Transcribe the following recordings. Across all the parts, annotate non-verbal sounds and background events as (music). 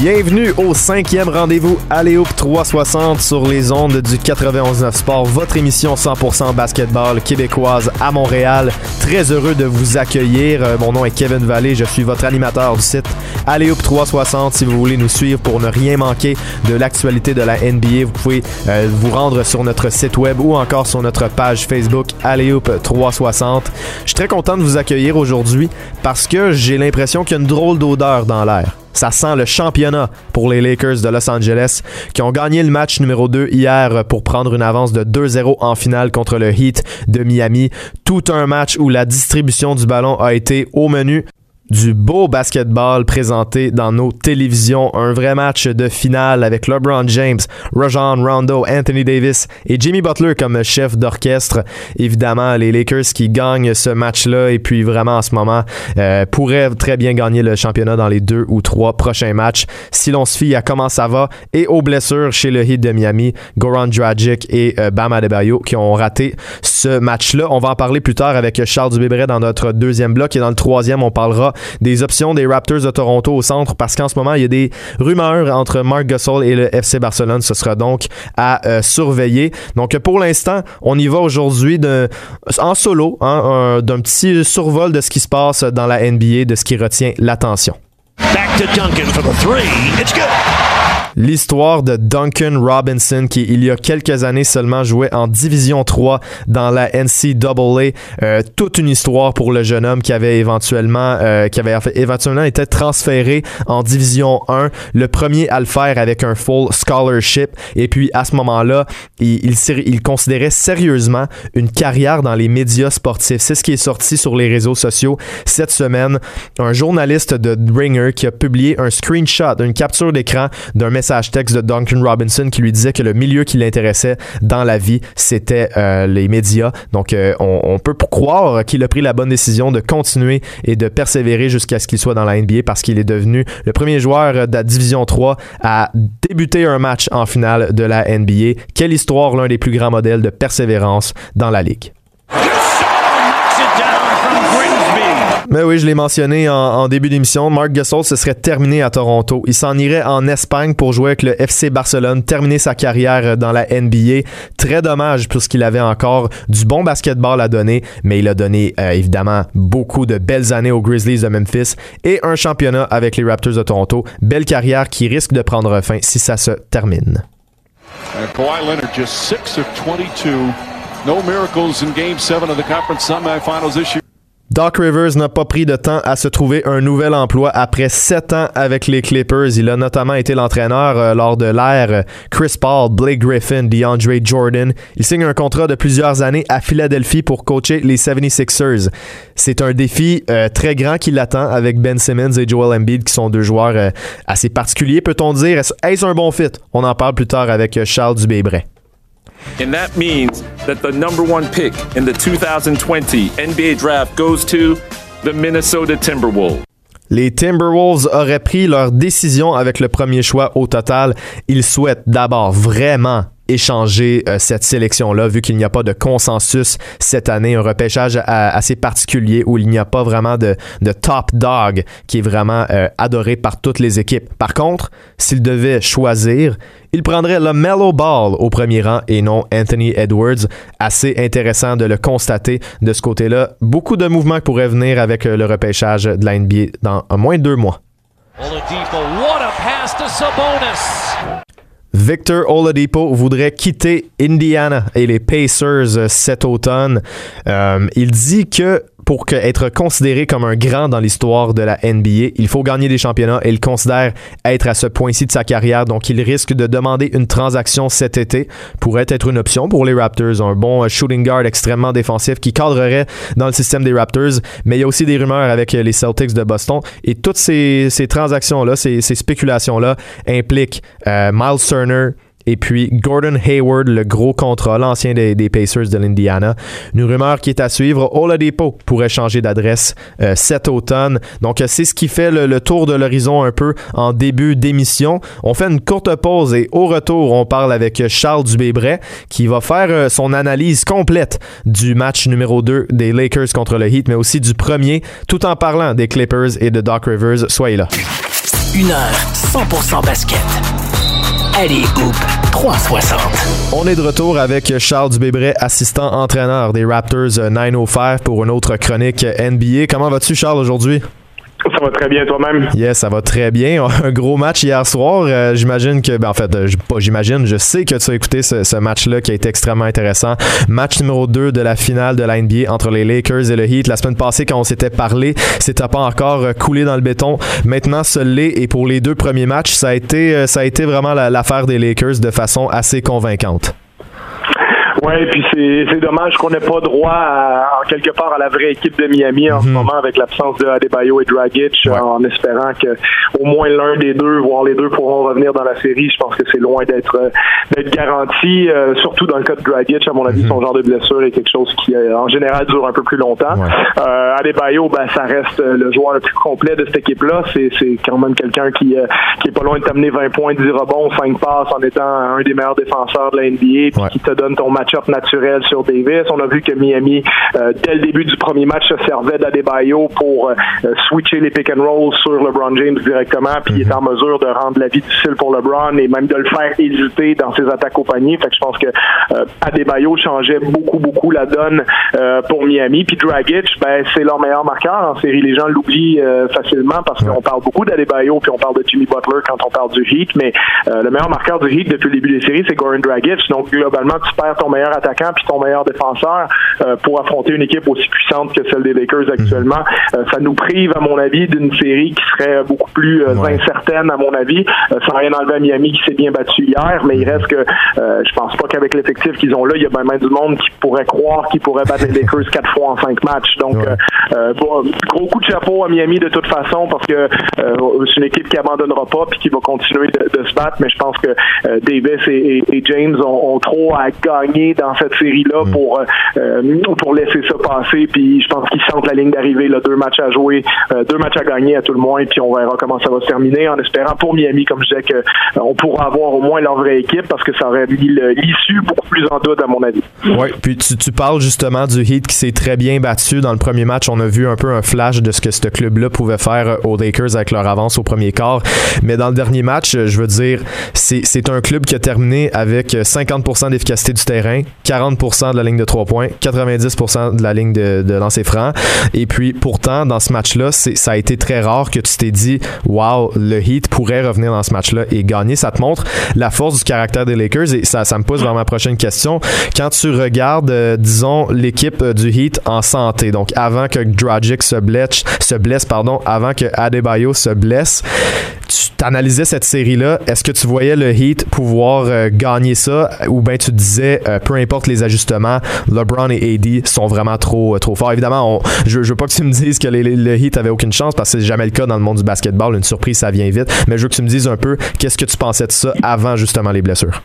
Bienvenue au cinquième rendez-vous Aléoup 360 sur les ondes du 91.9 Sport, votre émission 100% basketball québécoise à Montréal. Très heureux de vous accueillir. Euh, Mon nom est Kevin Vallée, je suis votre animateur du site Aléoup 360. Si vous voulez nous suivre pour ne rien manquer de l'actualité de la NBA, vous pouvez euh, vous rendre sur notre site web ou encore sur notre page Facebook Aléoup 360. Je suis très content de vous accueillir aujourd'hui parce que j'ai l'impression qu'il y a une drôle d'odeur dans l'air. Ça sent le championnat pour les Lakers de Los Angeles qui ont gagné le match numéro 2 hier pour prendre une avance de 2-0 en finale contre le Heat de Miami. Tout un match où la distribution du ballon a été au menu du beau basketball présenté dans nos télévisions. Un vrai match de finale avec LeBron James, Rajon Rondo, Anthony Davis et Jimmy Butler comme chef d'orchestre. Évidemment, les Lakers qui gagnent ce match-là et puis vraiment en ce moment euh, pourraient très bien gagner le championnat dans les deux ou trois prochains matchs. Si l'on se fie à comment ça va et aux blessures chez le Heat de Miami, Goran Dragic et euh, Bam Adebayo qui ont raté ce match-là. On va en parler plus tard avec Charles Dubébret dans notre deuxième bloc et dans le troisième, on parlera des options des Raptors de Toronto au centre parce qu'en ce moment, il y a des rumeurs entre Mark Gasol et le FC Barcelone. Ce sera donc à euh, surveiller. Donc pour l'instant, on y va aujourd'hui en solo, hein, un- d'un petit survol de ce qui se passe dans la NBA, de ce qui retient l'attention. Back to Duncan for the three. It's good. L'histoire de Duncan Robinson qui il y a quelques années seulement jouait en Division 3 dans la NCAA. Euh, toute une histoire pour le jeune homme qui avait éventuellement euh, qui avait éventuellement été transféré en Division 1, le premier à le faire avec un full scholarship et puis à ce moment-là, il, il, il considérait sérieusement une carrière dans les médias sportifs. C'est ce qui est sorti sur les réseaux sociaux cette semaine. Un journaliste de Ringer qui a publié un screenshot, une capture d'écran d'un message texte de Duncan Robinson qui lui disait que le milieu qui l'intéressait dans la vie, c'était euh, les médias. Donc, euh, on, on peut croire qu'il a pris la bonne décision de continuer et de persévérer jusqu'à ce qu'il soit dans la NBA parce qu'il est devenu le premier joueur de la Division 3 à débuter un match en finale de la NBA. Quelle histoire, l'un des plus grands modèles de persévérance dans la ligue. Mais oui, je l'ai mentionné en, début d'émission, Mark Gasol se serait terminé à Toronto. Il s'en irait en Espagne pour jouer avec le FC Barcelone, terminer sa carrière dans la NBA. Très dommage puisqu'il avait encore du bon basketball à donner, mais il a donné euh, évidemment beaucoup de belles années aux Grizzlies de Memphis et un championnat avec les Raptors de Toronto. Belle carrière qui risque de prendre fin si ça se termine. Kawhi Leonard just 6 of 22. No miracles in game 7 of the conference semifinals this. Doc Rivers n'a pas pris de temps à se trouver un nouvel emploi après sept ans avec les Clippers. Il a notamment été l'entraîneur euh, lors de l'ère Chris Paul, Blake Griffin, DeAndre Jordan. Il signe un contrat de plusieurs années à Philadelphie pour coacher les 76ers. C'est un défi euh, très grand qui l'attend avec Ben Simmons et Joel Embiid qui sont deux joueurs euh, assez particuliers, peut-on dire. Est-ce un bon fit? On en parle plus tard avec Charles Dubébret. And that means that the number one pick in the 2020 NBA draft goes to the Minnesota Timberwolves. Les Timberwolves auraient pris leur décision avec le premier choix au total. Ils souhaitent d'abord vraiment échanger euh, cette sélection-là, vu qu'il n'y a pas de consensus cette année, un repêchage assez particulier où il n'y a pas vraiment de, de top dog qui est vraiment euh, adoré par toutes les équipes. Par contre, s'ils devaient choisir, ils prendraient le Mellow Ball au premier rang et non Anthony Edwards. Assez intéressant de le constater de ce côté-là. Beaucoup de mouvements pourraient venir avec euh, le repêchage de la NBA dans un moins de deux mois. Victor Oladipo voudrait quitter Indiana et les Pacers euh, cet automne. Euh, il dit que pour être considéré comme un grand dans l'histoire de la NBA, il faut gagner des championnats et il considère être à ce point-ci de sa carrière. Donc, il risque de demander une transaction cet été. Pourrait être une option pour les Raptors. Un bon euh, shooting guard extrêmement défensif qui cadrerait dans le système des Raptors. Mais il y a aussi des rumeurs avec euh, les Celtics de Boston. Et toutes ces, ces transactions-là, ces, ces spéculations-là impliquent euh, Miles Turner, Et puis Gordon Hayward, le gros contrat, l'ancien des, Pacers de l'Indiana. Une rumeur qui est à suivre. Oladipo pourrait changer d'adresse euh, cet automne. Donc c'est ce qui fait le, tour de l'horizon un peu en début d'émission. On fait une courte pause et au retour, on parle avec Charles Dubébret qui va faire euh, son analyse complète du match numéro 2 des Lakers contre le Heat, mais aussi du premier, tout en parlant des Clippers et de Doc Rivers. Soyez là. Une heure 100% basket. Allez, Hoop 360. On est de retour avec Charles Dubébret, assistant entraîneur des Raptors 905 pour une autre chronique NBA. Comment vas-tu, Charles, aujourd'hui? Ça va très bien toi-même? Yes, ça va très bien. (laughs) Un gros match hier soir. Euh, j'imagine que, ben, en fait, euh, pas j'imagine, je sais que tu as écouté ce, match-là qui a été extrêmement intéressant. Match numéro 2 de la finale de la NBA entre les Lakers et le Heat. La semaine passée, quand on s'était parlé, c'était pas encore euh, coulé dans le béton. Maintenant, ce l'est. Et pour les deux premiers matchs, ça a été, ça a été vraiment l'affaire des Lakers de façon assez convaincante. Oui, puis c'est dommage qu'on n'ait pas droit à, en quelque part à la vraie équipe de Miami en ce mhm. moment avec l'absence de Adebayo et Dragic, en espérant que au moins l'un des deux, voire les deux, pourront revenir dans la série. Je pense que c'est loin d'être euh, d'être garanti, euh, surtout dans le cas de Dragic. À mon avis, mhm. son genre de blessure est quelque chose qui, euh, en général, dure un peu plus longtemps. Euh, Adebayo, ben, ça reste le joueur le plus complet de cette équipe-là. C'est quand même quelqu'un qui, qui est pas loin de t'amener 20 points, 10 rebonds, 5 passes en étant un des meilleurs défenseurs de la NBA, puis qui te donne ton match naturel sur Davis. On a vu que Miami, euh, dès le début du premier match, se servait d'Adebayo pour euh, switcher les pick and roll sur LeBron James directement, puis il est en mesure de rendre la vie difficile pour LeBron et même de le faire hésiter dans ses attaques au panier. Fait que je pense que euh, Adebayo changeait beaucoup, beaucoup la donne pour Miami. Puis Dragic, ben, c'est leur meilleur marqueur en série. Les gens l'oublient facilement parce qu'on parle beaucoup d'Adebayo puis on parle de Jimmy Butler quand on parle du Heat, mais le meilleur marqueur du Heat depuis le début des séries, c'est Goran Dragic. Donc globalement, tu perds ton meilleur attaquant puis ton meilleur défenseur euh, pour affronter une équipe aussi puissante que celle des Lakers actuellement. Euh, ça nous prive, à mon avis, d'une série qui serait beaucoup plus euh, incertaine, à mon avis. sans rien enlever à Miami qui s'est bien battu hier, mais il reste que je pense pas qu'avec l'effectif qu'ils ont là, il y a même du monde qui pourrait croire qu'ils pourraient battre les (laughs) Lakers quatre fois en cinq matchs. Donc, gros coup de chapeau à Miami de toute façon parce que c'est une équipe qui abandonnera pas puis qui va continuer de, se battre. Mais je pense que Davis et, James ont, ont, trop à gagner dans cette série-là mm. pour euh, pour laisser ça passer. Puis je pense qu'ils sentent la ligne d'arrivée, là, deux matchs à jouer, euh, deux matchs à gagner à tout le moins, puis on verra comment ça va se terminer, en espérant pour Miami, comme je disais, qu'on euh, pourra avoir au moins leur vraie équipe parce que ça aurait mis l'issue beaucoup plus en doute, à mon avis. Oui, puis tu, tu parles justement du Heat qui s'est très bien battu dans le premier match. On a vu un peu un flash de ce que ce club-là pouvait faire aux Lakers avec leur avance au premier quart. Mais dans le dernier match, je veux dire, c'est un club qui a terminé avec 50% d'efficacité du terrain, 40% de la ligne de 3 points, 90% de la ligne de, lancer franc. Et puis, pourtant, dans ce match-là, ça a été très rare que tu t'es dit, wow, le Heat pourrait revenir dans ce match-là et gagner. Ça te montre la force du caractère des Lakers et ça, me pose vers ma prochaine question. Quand tu regardes, euh, disons, l'équipe euh, du Heat en santé, donc avant que Dragic se blesse, se blesse, pardon, avant que Adebayo se blesse, tu t'analysais cette série-là, est-ce que tu voyais le Heat pouvoir euh, gagner ça? Ou bien tu disais, peu importe les ajustements, LeBron et AD sont vraiment trop, euh, trop forts? Évidemment, je, veux pas que tu me (laughs) dises que le Heat avait aucune chance parce que c'est jamais le cas dans le monde du basketball. Une surprise, ça vient vite. Mais je veux que tu me dises un peu qu'est-ce que tu pensais de ça avant justement les blessures?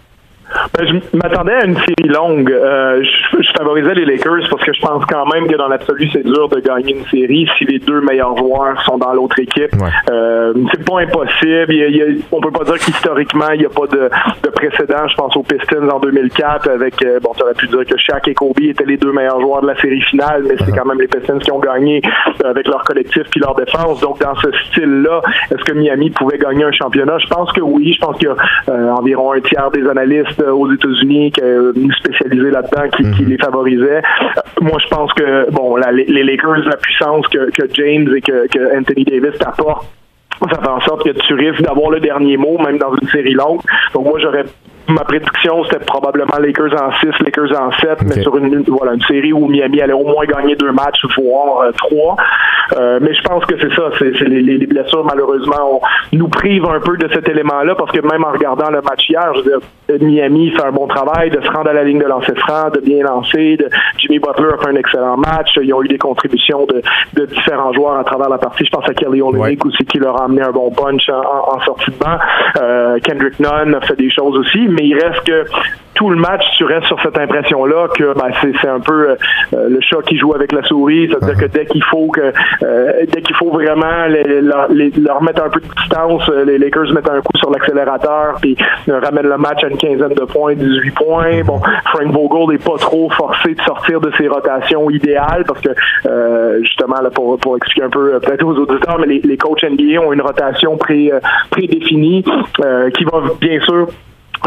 Ben, je m'attendais à une série longue. Euh, je, favorisais les Lakers parce que je pense quand même que dans l'absolu, c'est dur de gagner une série si les deux meilleurs joueurs sont dans l'autre équipe. Euh, c'est pas impossible. Il a, on peut pas dire qu'historiquement, il n'y a pas de, de, précédent. Je pense aux Pistons en 2004 avec, euh, bon, tu aurais pu dire que Shaq et Kobe étaient les deux meilleurs joueurs de la série finale, mais c'est quand même les Pistons qui ont gagné avec leur collectif puis leur défense. Donc, dans ce style-là, est-ce que Miami pouvait gagner un championnat? Je pense que oui. Je pense qu'il y a euh, environ un tiers des analystes aux États-Unis qui spécialisés là-dedans qui, qui, mhm. les favorisait. Moi, je pense que bon, les, Lakers, la puissance que, que James et que, que Anthony Davis t'apportent ça fait en sorte que tu risques d'avoir le dernier mot, même dans une série longue. Donc moi, j'aurais ma prédiction, c'était probablement Lakers en 6, Lakers en 7, mais sur une, voilà, une série où Miami allait au moins gagner deux matchs, voire euh, trois. Euh, mais je pense que c'est ça, c'est les, les, blessures, malheureusement, nous privent un peu de cet élément-là, parce que même en regardant le match hier, je veux dire, Miami fait un bon travail de se rendre à la ligne de lancer franc, de bien lancer. De, Jimmy Butler a fait un excellent match. Ils ont eu des contributions de, de différents joueurs à travers la partie. Je pense à Kelly Olynyk aussi, qui leur a amené un bon punch en, en sortie de banc. Euh, Kendrick Nunn a fait des choses aussi, mais il reste que tout le match, tu restes sur cette impression-là que ben, c'est un peu euh, le chat qui joue avec la souris. C'est-à-dire que dès qu'il faut que euh, dès qu'il faut vraiment leur, mettre un peu de distance, euh, les Lakers mettent un coup sur l'accélérateur puis ramènent le match à une quinzaine de points, 18 points. Bon, Frank Vogel n'est pas trop forcé de sortir de ses rotations idéales parce que justement pour, expliquer un peu peut-être aux auditeurs, mais les, les coachs NBA ont une rotation pré, prédéfinie qui va bien sûr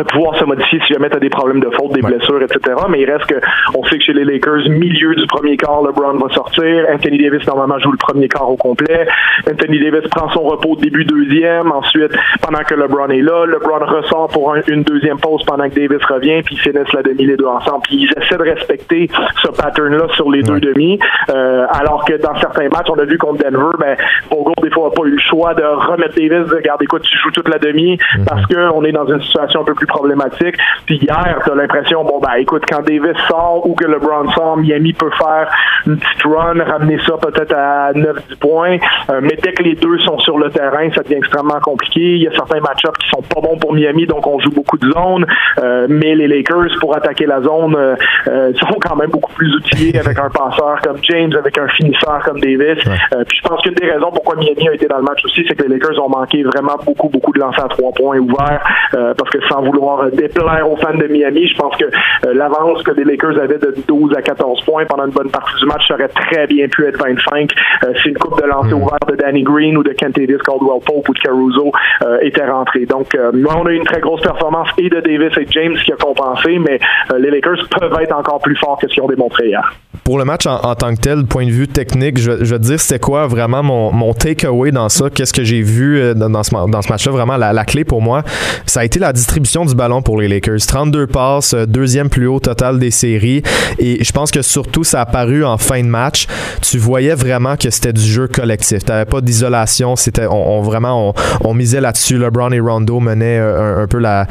pouvoir se modifier si jamais tu as des problèmes de faute, des blessures, etc. Mais il reste que on sait que chez les Lakers, milieu du premier quart, LeBron va sortir. Anthony Davis normalement joue le premier quart au complet. Anthony Davis prend son repos début deuxième. Ensuite, pendant que LeBron est là, LeBron ressort pour une deuxième pause pendant que Davis revient, puis ils finissent la demi les deux ensemble. Puis ils essaient de respecter ce pattern-là sur les deux demi. Euh, alors que dans certains matchs, on a vu contre Denver, ben Bogo des fois n'a pas eu le choix de remettre Davis, de garder écoute, tu joues toute la demi mm-hmm. parce qu'on est dans une situation un peu plus problématique. Puis hier, tu as l'impression, bon, ben écoute, quand Davis sort ou que LeBron sort, Miami peut faire une petite run, ramener ça peut-être à 9-10 points. Euh, mais dès que les deux sont sur le terrain, ça devient extrêmement compliqué. Il y a certains match-ups qui sont pas bons pour Miami, donc on joue beaucoup de zones. Euh, mais les Lakers, pour attaquer la zone, euh, (laughs) sont quand même beaucoup plus outillés avec un passeur comme James, avec un finisseur comme Davis. puis je pense qu'une des raisons pourquoi Miami a été dans le match aussi, c'est que les Lakers ont manqué vraiment beaucoup, beaucoup de lancers à trois points ouverts, parce que sans vouloir vouloir déplaire aux fans de Miami. Je pense que euh, l'avance que les Lakers avaient de 12 à 14 points pendant une bonne partie du match aurait très bien pu être 25 euh, si une coupe de lancer mm. ouvert de Danny Green ou de Kent Davis, Caldwell Pope ou de Caruso euh, était rentrée. Donc, on a eu une très grosse performance et de Davis et James qui a compensé, mais les Lakers peuvent être encore plus forts que ce qu'ils ont démontré hier pour le match en, tant que tel, point de vue technique, je, je vais te dire c'était quoi vraiment mon, mon takeaway dans ça. Qu'est-ce que j'ai vu dans, ce, dans ce match-là? Vraiment, la, la, clé pour moi, ça a été la distribution du ballon pour les Lakers. 32 passes, euh, deuxième plus haut total des séries. Et je pense que surtout, ça a paru en fin de match. Tu voyais vraiment que c'était du jeu collectif. Tu pas d'isolation. C'était, on, vraiment, on, misait là-dessus. LeBron et Rondo menaient euh, un, peu la,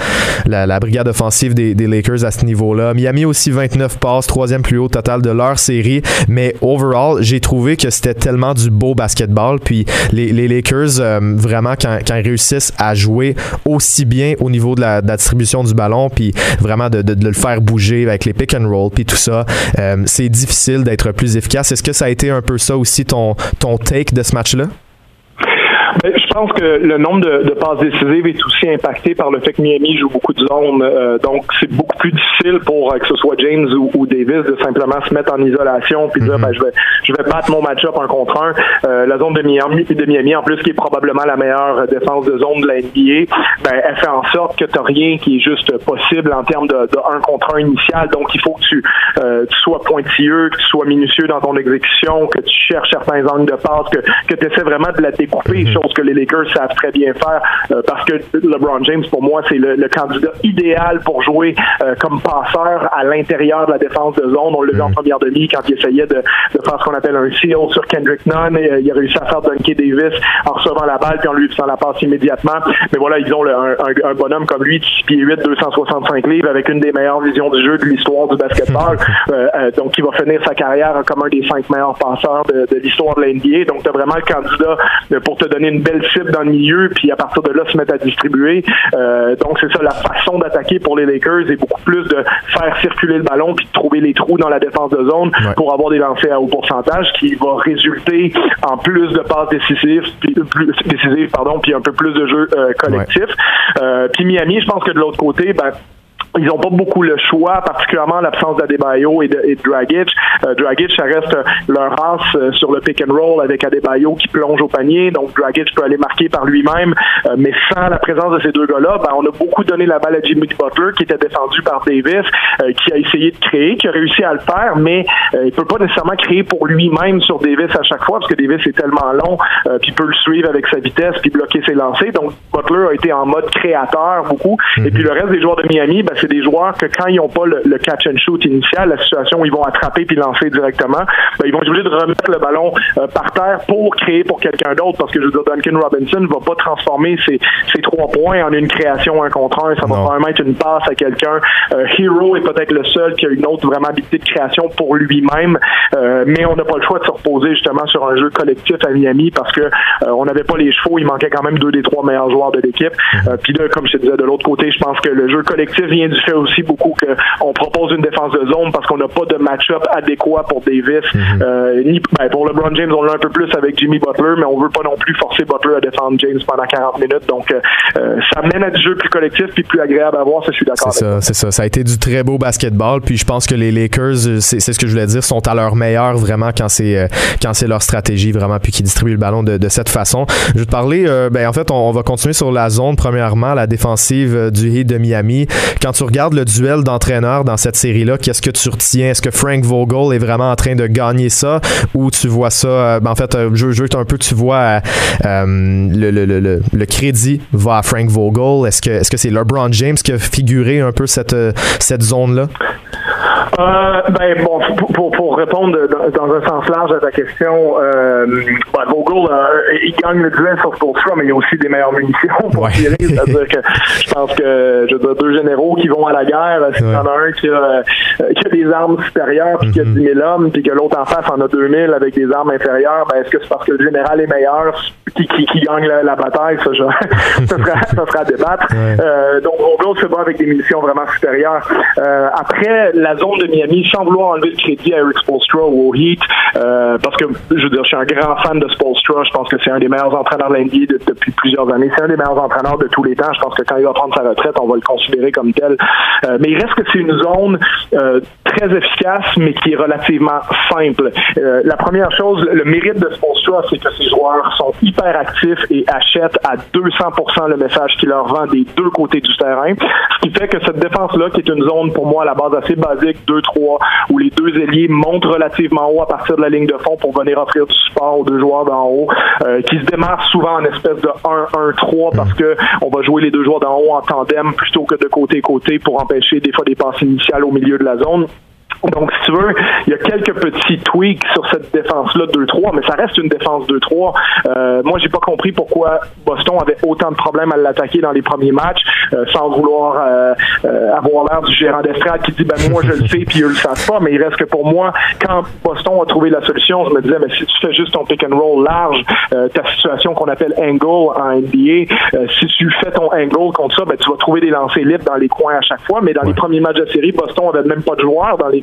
la, brigade offensive des, Lakers à ce niveau-là. Miami aussi 29 passes, troisième plus haut total de leur série. Mais overall, j'ai trouvé que c'était tellement du beau basketball. Puis les, Lakers, euh, vraiment, quand, quand, ils réussissent à jouer aussi bien au niveau de de la distribution du ballon, puis vraiment de, le faire bouger avec les pick and roll, puis tout ça, euh, c'est difficile d'être plus efficace. Est-ce que ça a été un peu ça aussi ton, ton take de ce match-là? Ben, pense que le nombre de, passes décisives est aussi impacté par le fait que Miami joue beaucoup de zones. Euh, donc, c'est beaucoup plus difficile pour euh, que ce soit James ou, Davis de simplement se mettre en isolation puis dire, mhm. ben, je vais, je vais battre mon match-up un contre un. Euh, la zone de Miami, de Miami, en plus, qui est probablement la meilleure défense de zone de la NBA, ben, elle fait en sorte que tu n'as rien qui est juste possible en termes de, de un contre un initial. Donc, il faut que tu, tu sois pointilleux, que tu sois minutieux dans ton exécution, que tu cherches certains angles de passe, que, que tu essaies vraiment de la découper, mhm que les Lakers savent très bien faire euh, parce que LeBron James, pour moi, c'est le, candidat idéal pour jouer euh, comme passeur à l'intérieur de la défense de zone. On l'a vu en mm. première demi quand il essayait de, faire ce qu'on appelle un seal sur Kendrick Nunn. Et, euh, il a réussi à faire Duncan Davis en recevant la balle puis en lui faisant la passe immédiatement. Mais voilà, ils ont un, bonhomme comme lui, 6 pieds 8, 265 livres, avec une des meilleures visions du jeu de l'histoire du basketball. (laughs) donc, il va finir sa carrière comme un des cinq meilleurs passeurs de, de l'histoire de la NBA. Donc, tu as vraiment le candidat pour te donner une belle dans le milieu, puis à partir de là, se mettre à distribuer. Euh, donc, c'est ça, la façon d'attaquer pour les Lakers est beaucoup plus de faire circuler le ballon, puis de trouver les trous dans la défense de zone pour avoir des lancers à haut pourcentage, qui va résulter en plus de passes décisives, puis, plus, décisives pardon, puis un peu plus de jeu euh, collectif. Euh, puis Miami, je pense que de l'autre côté, ben, ils n'ont pas beaucoup le choix, particulièrement l'absence d'Adebayo et de, et de Dragic. Euh, Dragic, ça reste euh, leur race euh, sur le pick and roll avec Adebayo qui plonge au panier. Donc Dragic peut aller marquer par lui-même, euh, mais sans la présence de ces deux gars-là, ben, on a beaucoup donné la balle à Jimmy Butler qui était défendu par Davis, qui a essayé de créer, qui a réussi à le faire, mais il peut pas nécessairement créer pour lui-même sur Davis à chaque fois parce que Davis est tellement long, puis peut le suivre avec sa vitesse puis bloquer ses lancers. Donc Butler a été en mode créateur beaucoup. Et puis le reste des joueurs de Miami, ben, c'est des joueurs que quand ils n'ont pas le, catch and shoot initial, la situation où ils vont attraper puis lancer directement, ben, ils vont être obligés de remettre le ballon euh, par terre pour créer pour quelqu'un d'autre parce que je veux dire, Duncan Robinson ne va pas transformer ses, ses, trois points en une création un contre un. Ça va probablement être une passe à quelqu'un. Euh, Hero est peut-être le seul qui a une autre vraiment habilité de création pour lui-même, euh, mais on n'a pas le choix de se reposer justement sur un jeu collectif à Miami parce que on n'avait pas les chevaux. Il manquait quand même deux des trois meilleurs joueurs de l'équipe. Mm-hmm. puis là, comme je te disais, de l'autre côté, je pense que le jeu collectif vient du fait aussi beaucoup qu'on propose une défense de zone parce qu'on n'a pas de match-up adéquat pour Davis. Mhm. euh, ni, ben, pour LeBron James, on l'a un peu plus avec Jimmy Butler, mais on veut pas non plus forcer Butler à défendre James pendant 40 minutes. Donc, euh, euh, ça mène à du jeu plus collectif puis plus agréable à voir. Ça, je suis d'accord. C'est ça, c'est ça. Ça a été du très beau basketball. Puis je pense que les Lakers, euh, c'est ce que je voulais dire, sont à leur meilleur vraiment quand c'est quand c'est leur stratégie vraiment puis qui distribuent le ballon de, de, cette façon. Je vais te parler. ben en fait, on, on, va continuer sur la zone. Premièrement, la défensive du Heat de Miami. Quand tu regardes le duel d'entraîneurs dans cette série-là, qu'est-ce que tu retiens? Est-ce que Frank Vogel est vraiment en train de gagner ça? Ou tu vois ça, euh, ben, en fait, euh, je, veux un peu, tu vois euh, le, le, le, le, crédit va à Frank Vogel. Est-ce que est-ce que c'est LeBron James qui a figuré un peu cette, cette zone-là? Euh, ben bon, pour, pour, répondre dans, un sens large à ta question, euh, ben, Vogel, euh, il gagne le duel sur Spolstra, mais il y a aussi des meilleures munitions pour tirer. C'est-à-dire que (laughs) je pense que je veux deux généraux qui vont à la guerre, si y en a un qui a, euh, qui a des armes supérieures, puis qui a 10 mm-hmm. 000 hommes, puis que l'autre en face en a 2000 avec des armes inférieures, ben est-ce que c'est parce que le général est meilleur qui, qui, qui gagne la, bataille? Ça, genre, (laughs) ça, sera, ça sera à débattre. Euh, donc Vogel se bat avec des munitions vraiment supérieures. après, la zone de Miami sans vouloir enlever le crédit à Eric Spolstra ou au Heat, euh, parce que je veux dire, je suis un grand fan de Spolstra. Je pense que c'est un des meilleurs entraîneurs de l'NBA depuis plusieurs années. C'est un des meilleurs entraîneurs de tous les temps. Je pense que quand il va prendre sa retraite, on va le considérer comme tel. Euh, mais il reste que c'est une zone euh, très efficace, mais qui est relativement simple. la première chose, le mérite de Spolstra, c'est que ses joueurs sont hyper actifs et achètent à 200% le message qu'il leur vend des deux côtés du terrain. Ce qui fait que cette défense-là, qui est une zone pour moi à la base assez basique, 2-3, où les deux ailiers montent relativement haut à partir de la ligne de fond pour venir offrir du support aux deux joueurs d'en haut, euh, qui se démarrent souvent en espèce de 1-1-3 parce que on va jouer les deux joueurs d'en haut en tandem plutôt que de côté-côté pour empêcher des fois des passes initiales au milieu de la zone. Donc, si tu veux, il y a quelques petits tweaks sur cette défense-là 2-3, mais ça reste une défense 2-3. Euh, moi, j'ai pas compris pourquoi Boston avait autant de problèmes à l'attaquer dans les premiers matchs, euh, sans vouloir euh, euh, avoir l'air du gérant d'estrade qui dit ben moi je le sais puis eux le savent pas. Mais il reste que pour moi, quand Boston a trouvé la solution, je me disais mais si tu fais juste ton pick and roll large, ta situation qu'on appelle angle en NBA, si tu fais ton angle contre ça, ben tu vas trouver des lancers libres dans les coins à chaque fois. Mais dans les premiers matchs de série, Boston avait même pas de joueurs dans les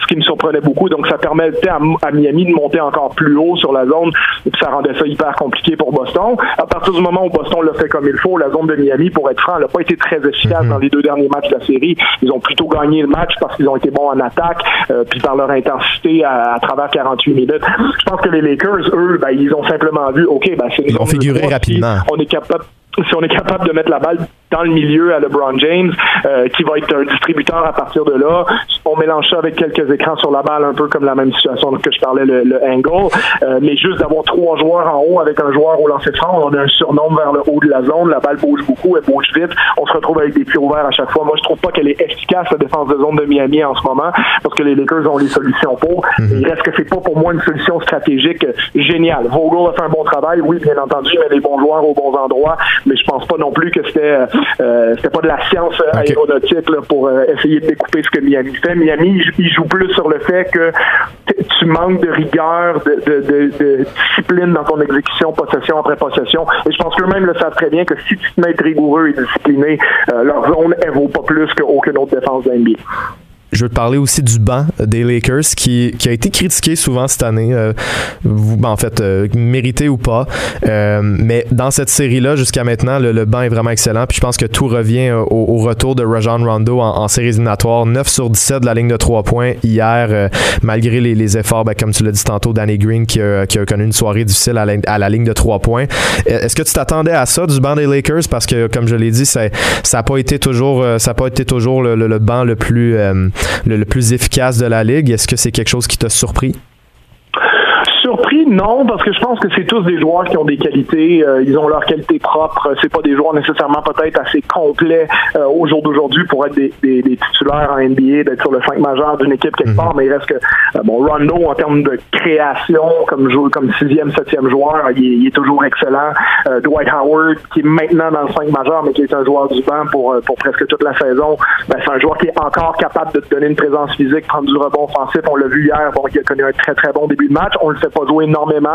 ce qui me surprenait beaucoup. Donc, ça permettait à, Miami de monter encore plus haut sur la zone, et ça rendait ça hyper compliqué pour Boston. À partir du moment où Boston l'a fait comme il faut, la zone de Miami, pour être franc, n'a pas été très efficace mhm. dans les deux derniers matchs de la série. Ils ont plutôt gagné le match parce qu'ils ont été bons en attaque, euh, puis par leur intensité à, travers 48 minutes. Je pense que les Lakers, eux, ben, ils ont simplement vu, OK, ben, c'est Ils ont figuré rapidement. On est capable si on est capable de mettre la balle dans le milieu à LeBron James, euh, qui va être un distributeur à partir de là. On mélange ça avec quelques écrans sur la balle, un peu comme la même situation que je parlais, le, angle. Euh, mais juste d'avoir trois joueurs en haut avec un joueur au lancer franc, on a un surnombre vers le haut de la zone. La balle bouge beaucoup, elle bouge vite. On se retrouve avec des pieds ouverts à chaque fois. Moi, je trouve pas qu'elle est efficace, la défense de zone de Miami en ce moment, parce que les Lakers ont les solutions pour. Mhm. Il reste que c'est pas pour moi une solution stratégique géniale? Vogel a fait un bon travail, oui, bien entendu, mais les bons joueurs aux bons endroits mais je pense pas non plus que c'était euh, c'était pas de la science aéronautique là, pour euh, essayer de découper ce que Miami fait. Miami, il joue plus sur le fait que tu manques de rigueur, de, de, de, discipline dans ton exécution, possession après possession. Et je pense qu'eux-mêmes le savent très bien que si tu te mets rigoureux et discipliné, euh, leur zone, elle vaut pas plus qu'aucune autre défense de NBA je veux te parler aussi du banc des Lakers qui, qui a été critiqué souvent cette année. Euh, ben, en fait, euh, mérité ou pas. Euh, mais dans cette série-là, jusqu'à maintenant, le, banc est vraiment excellent. Puis je pense que tout revient au, retour de Rajon Rondo en, série éliminatoire. 9 sur 17 de la ligne de 3 points hier, malgré les, efforts, ben, comme tu l'as dit tantôt, Danny Green qui a, qui a, connu une soirée difficile à la, ligne de 3 points. Est-ce que tu t'attendais à ça du banc des Lakers? Parce que, comme je l'ai dit, ça n'a pas été toujours, ça pas été toujours le, le banc le plus le, plus efficace de la ligue. Est-ce que c'est quelque chose qui t'a surpris? Non, parce que je pense que c'est tous des joueurs qui ont des qualités. Euh, ils ont leurs qualités propres. C'est pas des joueurs nécessairement peut-être assez complets euh, au jour d'aujourd'hui pour être des, des, des, titulaires en NBA, d'être sur le 5 majeur d'une équipe quelque part. Mhm. Mais il reste que euh, bon, Rondo en termes de création, comme joueur, comme sixième, septième joueur, il est, toujours excellent. Dwight Howard, qui est maintenant dans le 5 majeur, mais qui est un joueur du banc pour pour presque toute la saison, ben, c'est un joueur qui est encore capable de te donner une présence physique, prendre du rebond offensif. On l'a vu hier. Bon, il a connu un très très bon début de match. On le fait pas jouer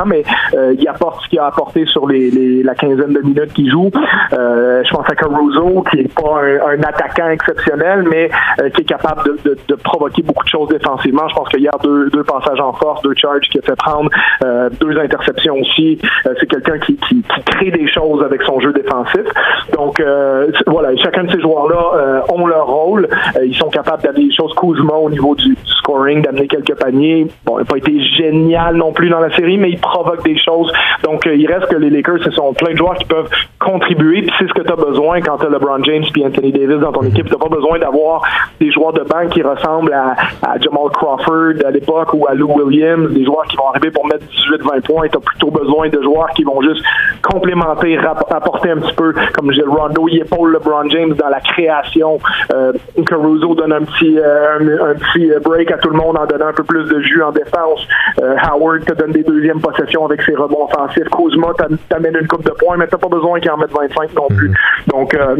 mais euh, il apporte ce qu'il a apporté sur les, la quinzaine de minutes qu'il joue. Euh, je pense à Caruso, qui est pas un, attaquant exceptionnel, mais euh, qui est capable de, provoquer beaucoup de choses défensivement. Je pense qu'il y a deux, deux passages en force, deux charges qui a fait prendre, deux interceptions aussi. c'est quelqu'un qui, crée des choses avec son jeu défensif. Donc voilà, chacun de ces joueurs-là ont leur rôle. ils sont capables d'amener des choses. Kuzma au niveau du, scoring, d'amener quelques paniers. Bon, il n'a pas été génial non plus dans la série, mais il provoque des choses. Donc, euh, il reste que les Lakers, ce sont plein de joueurs qui peuvent contribuer. Puis c'est ce que tu as besoin quand tu as LeBron James puis Anthony Davis dans ton mhm. équipe. Tu n'as pas besoin d'avoir des joueurs de banque qui ressemblent à, Jamal Crawford à l'époque ou à Lou Williams, des joueurs qui vont arriver pour mettre 18-20 points. Tu as plutôt besoin de joueurs qui vont juste complémenter, apporter un petit peu, comme j'ai Rondo, il épaule LeBron James dans la création. Euh, Caruso donne un petit, euh, un, petit break à tout le monde en donnant un peu plus de jus en défense. Euh, Howard te donne des deuxièmes possessions avec ses rebonds offensifs. Kuzma t'amène une coupe de points, mais t'as pas besoin qu'il en mette 25 non plus. Mm-hmm. Donc, euh,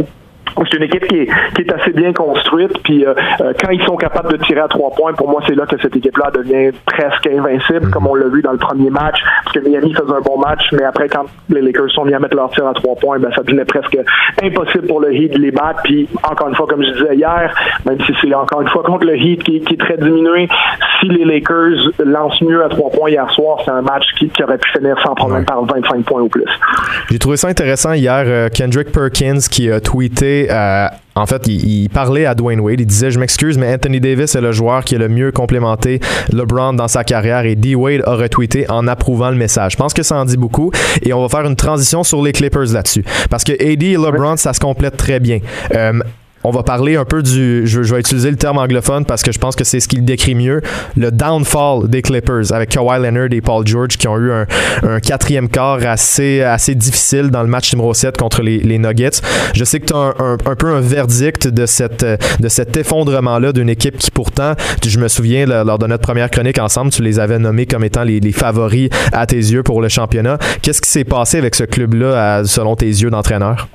c'est une équipe qui est, qui est assez bien construite. Puis euh, euh, quand ils sont capables de tirer à trois points, pour moi, c'est là que cette équipe-là devient presque invincible, comme on l'a vu dans le premier match. Parce que Miami faisait un bon match, mais après, quand les Lakers sont mis à mettre leur tir à trois points, ben, ça devenait presque impossible pour le Heat de les battre. Puis encore une fois, comme je disais hier, même si c'est encore une fois contre le Heat qui, qui, est très diminué, si les Lakers lancent mieux à trois points hier soir, c'est un match qui, qui, aurait pu finir sans problème par 25 points ou plus. J'ai trouvé ça intéressant hier, euh, Kendrick Perkins qui a tweeté euh, en fait, il, parlait à Dwayne Wade. Il disait Je m'excuse, mais Anthony Davis est le joueur qui a le mieux complémenté LeBron dans sa carrière. Et D. Wade a retweeté en approuvant le message. Je pense que ça en dit beaucoup. Et on va faire une transition sur les Clippers là-dessus. Parce que AD et LeBron, ça se complète très bien. Euh, on va parler un peu du. Je, vais utiliser le terme anglophone parce que je pense que c'est ce qui le décrit mieux. Le downfall des Clippers avec Kawhi Leonard et Paul George qui ont eu un, quatrième quart assez, assez difficile dans le match numéro 7 contre les, Nuggets. Je sais que tu as un, peu un verdict de, cette, de cet effondrement-là d'une équipe qui, pourtant, je me souviens, lors de notre première chronique ensemble, tu les avais nommés comme étant les, les favoris à tes yeux pour le championnat. Qu'est-ce qui s'est passé avec ce club-là, selon tes yeux d'entraîneur?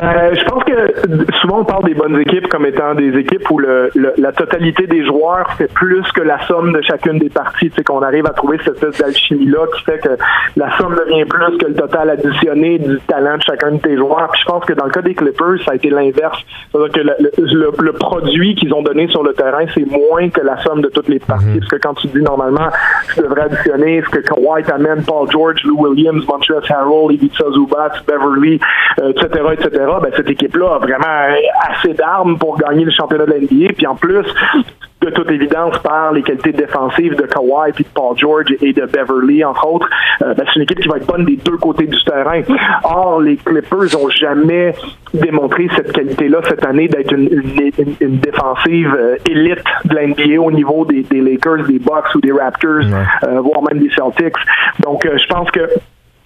Ben, je pense que souvent on parle des bonnes équipes comme étant des équipes où le, la totalité des joueurs fait plus que la somme de chacune des parties. C'est qu'on arrive à trouver cette espèce d'alchimie-là qui fait que la somme devient plus que le total additionné du talent de chacun de tes joueurs. Puis je pense que dans le cas des Clippers, ça a été l'inverse. C'est-à-dire que le, le, produit qu'ils ont donné sur le terrain, c'est moins que la somme de toutes les parties. Mhm. Parce que quand tu dis normalement, tu devrais additionner ce que Kawhi t'amène, Paul George, Lou Williams, Montrezl Harrell, Ivica Zubac, Beverly, etc., euh, etc., ben, cette équipe-là a vraiment assez d'armes pour gagner le championnat de l'NBA. Puis en plus, de toute évidence, par les qualités défensives de Kawhi, puis de Paul George et de Beverly, entre autres, euh, ben, c'est une équipe qui va être bonne des deux côtés du terrain. Or, les Clippers n'ont jamais démontré cette qualité-là cette année d'être une, défensive euh, élite de l'NBA au niveau des, Lakers, des Bucks ou des Raptors, euh, voire même des Celtics. Donc, je pense que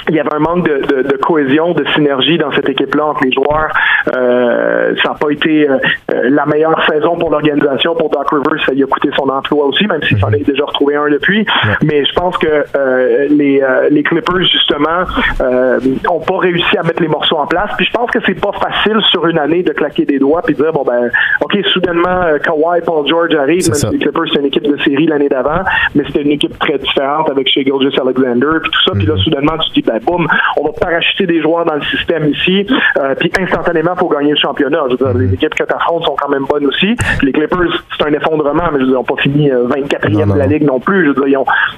il y avait un manque de, de, de, cohésion, de synergie dans cette équipe-là entre les joueurs. Euh, ça n'a pas été euh, euh, la meilleure saison pour l'organisation. Pour Doc Rivers, ça lui a coûté son emploi aussi, même s'il s'en mhm. est déjà retrouvé un depuis. Mais je pense que euh, les, les Clippers, justement, n'ont pas réussi à mettre les morceaux en place. Puis je pense que c'est pas facile sur une année de claquer des doigts puis de dire, bon ben, OK, soudainement, Kawhi, Paul George arrivent. Même les Clippers, c'est une équipe de série l'année d'avant, mais c'était une équipe très différente avec chez Gilgis Alexander, puis tout ça. Puis là, mhm. soudainement, tu te dis, ben, boum, on va parachuter des joueurs dans le système ici, euh, puis instantanément pour gagner le championnat. Je veux dire, les équipes que tu affrontes sont quand même bonnes aussi. Les Clippers, c'est un effondrement, mais je veux dire, ils n'ont pas fini 24e euh, de la ligue non plus. Je veux dire,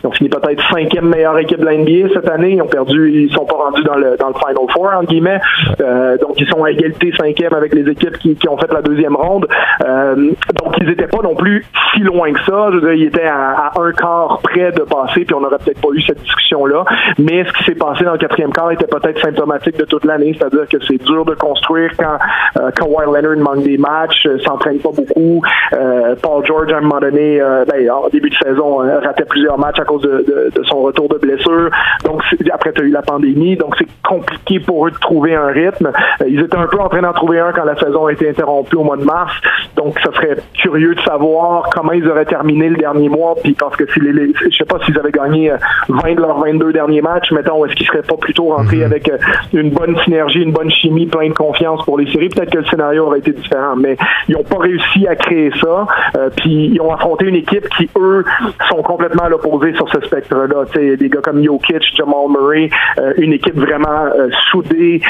ils ont, fini peut-être cinquième meilleure équipe de la NBA cette année. Ils ont perdu, ils sont pas rendus dans le dans le Final Four entre guillemets. Euh, donc ils sont à égalité cinquième avec les équipes qui, qui ont fait la deuxième ronde. donc ils n'étaient pas non plus si loin que ça. Je veux dire, ils étaient à, à un quart près de passer, puis on n'aurait peut-être pas eu cette discussion là. Mais ce qui s'est passé dans le quatrième quart était peut-être symptomatique de toute l'année, c'est-à-dire que c'est dur de construire quand euh, Kawhi Leonard manque des matchs, euh, s'entraîne pas beaucoup. Euh, Paul George, à un moment donné, euh, ben, en début de saison, ratait plusieurs matchs à cause de, son retour de blessure. Donc, après, tu as eu la pandémie, donc c'est compliqué pour eux de trouver un rythme. Ils étaient un peu en train d'en trouver un quand la saison a été interrompue au mois de mars. Donc, ça serait curieux de savoir comment ils auraient terminé le dernier mois. Puis, parce que si les, sais pas s'ils avaient gagné euh, 20 de leurs 22 derniers matchs, mettons, est-ce qu'ils seraient pas plutôt rentrés avec euh, une bonne synergie, une bonne chimie, plein de confiance pour les séries? Peut-être que le scénario aurait été différent, mais ils n'ont pas réussi à créer ça. Euh, puis, ils ont affronté une équipe qui, eux, sont complètement à l'opposé sur ce spectre-là. Des gars comme Jokic, Jamal Murray, euh, une équipe vraiment euh, soudée,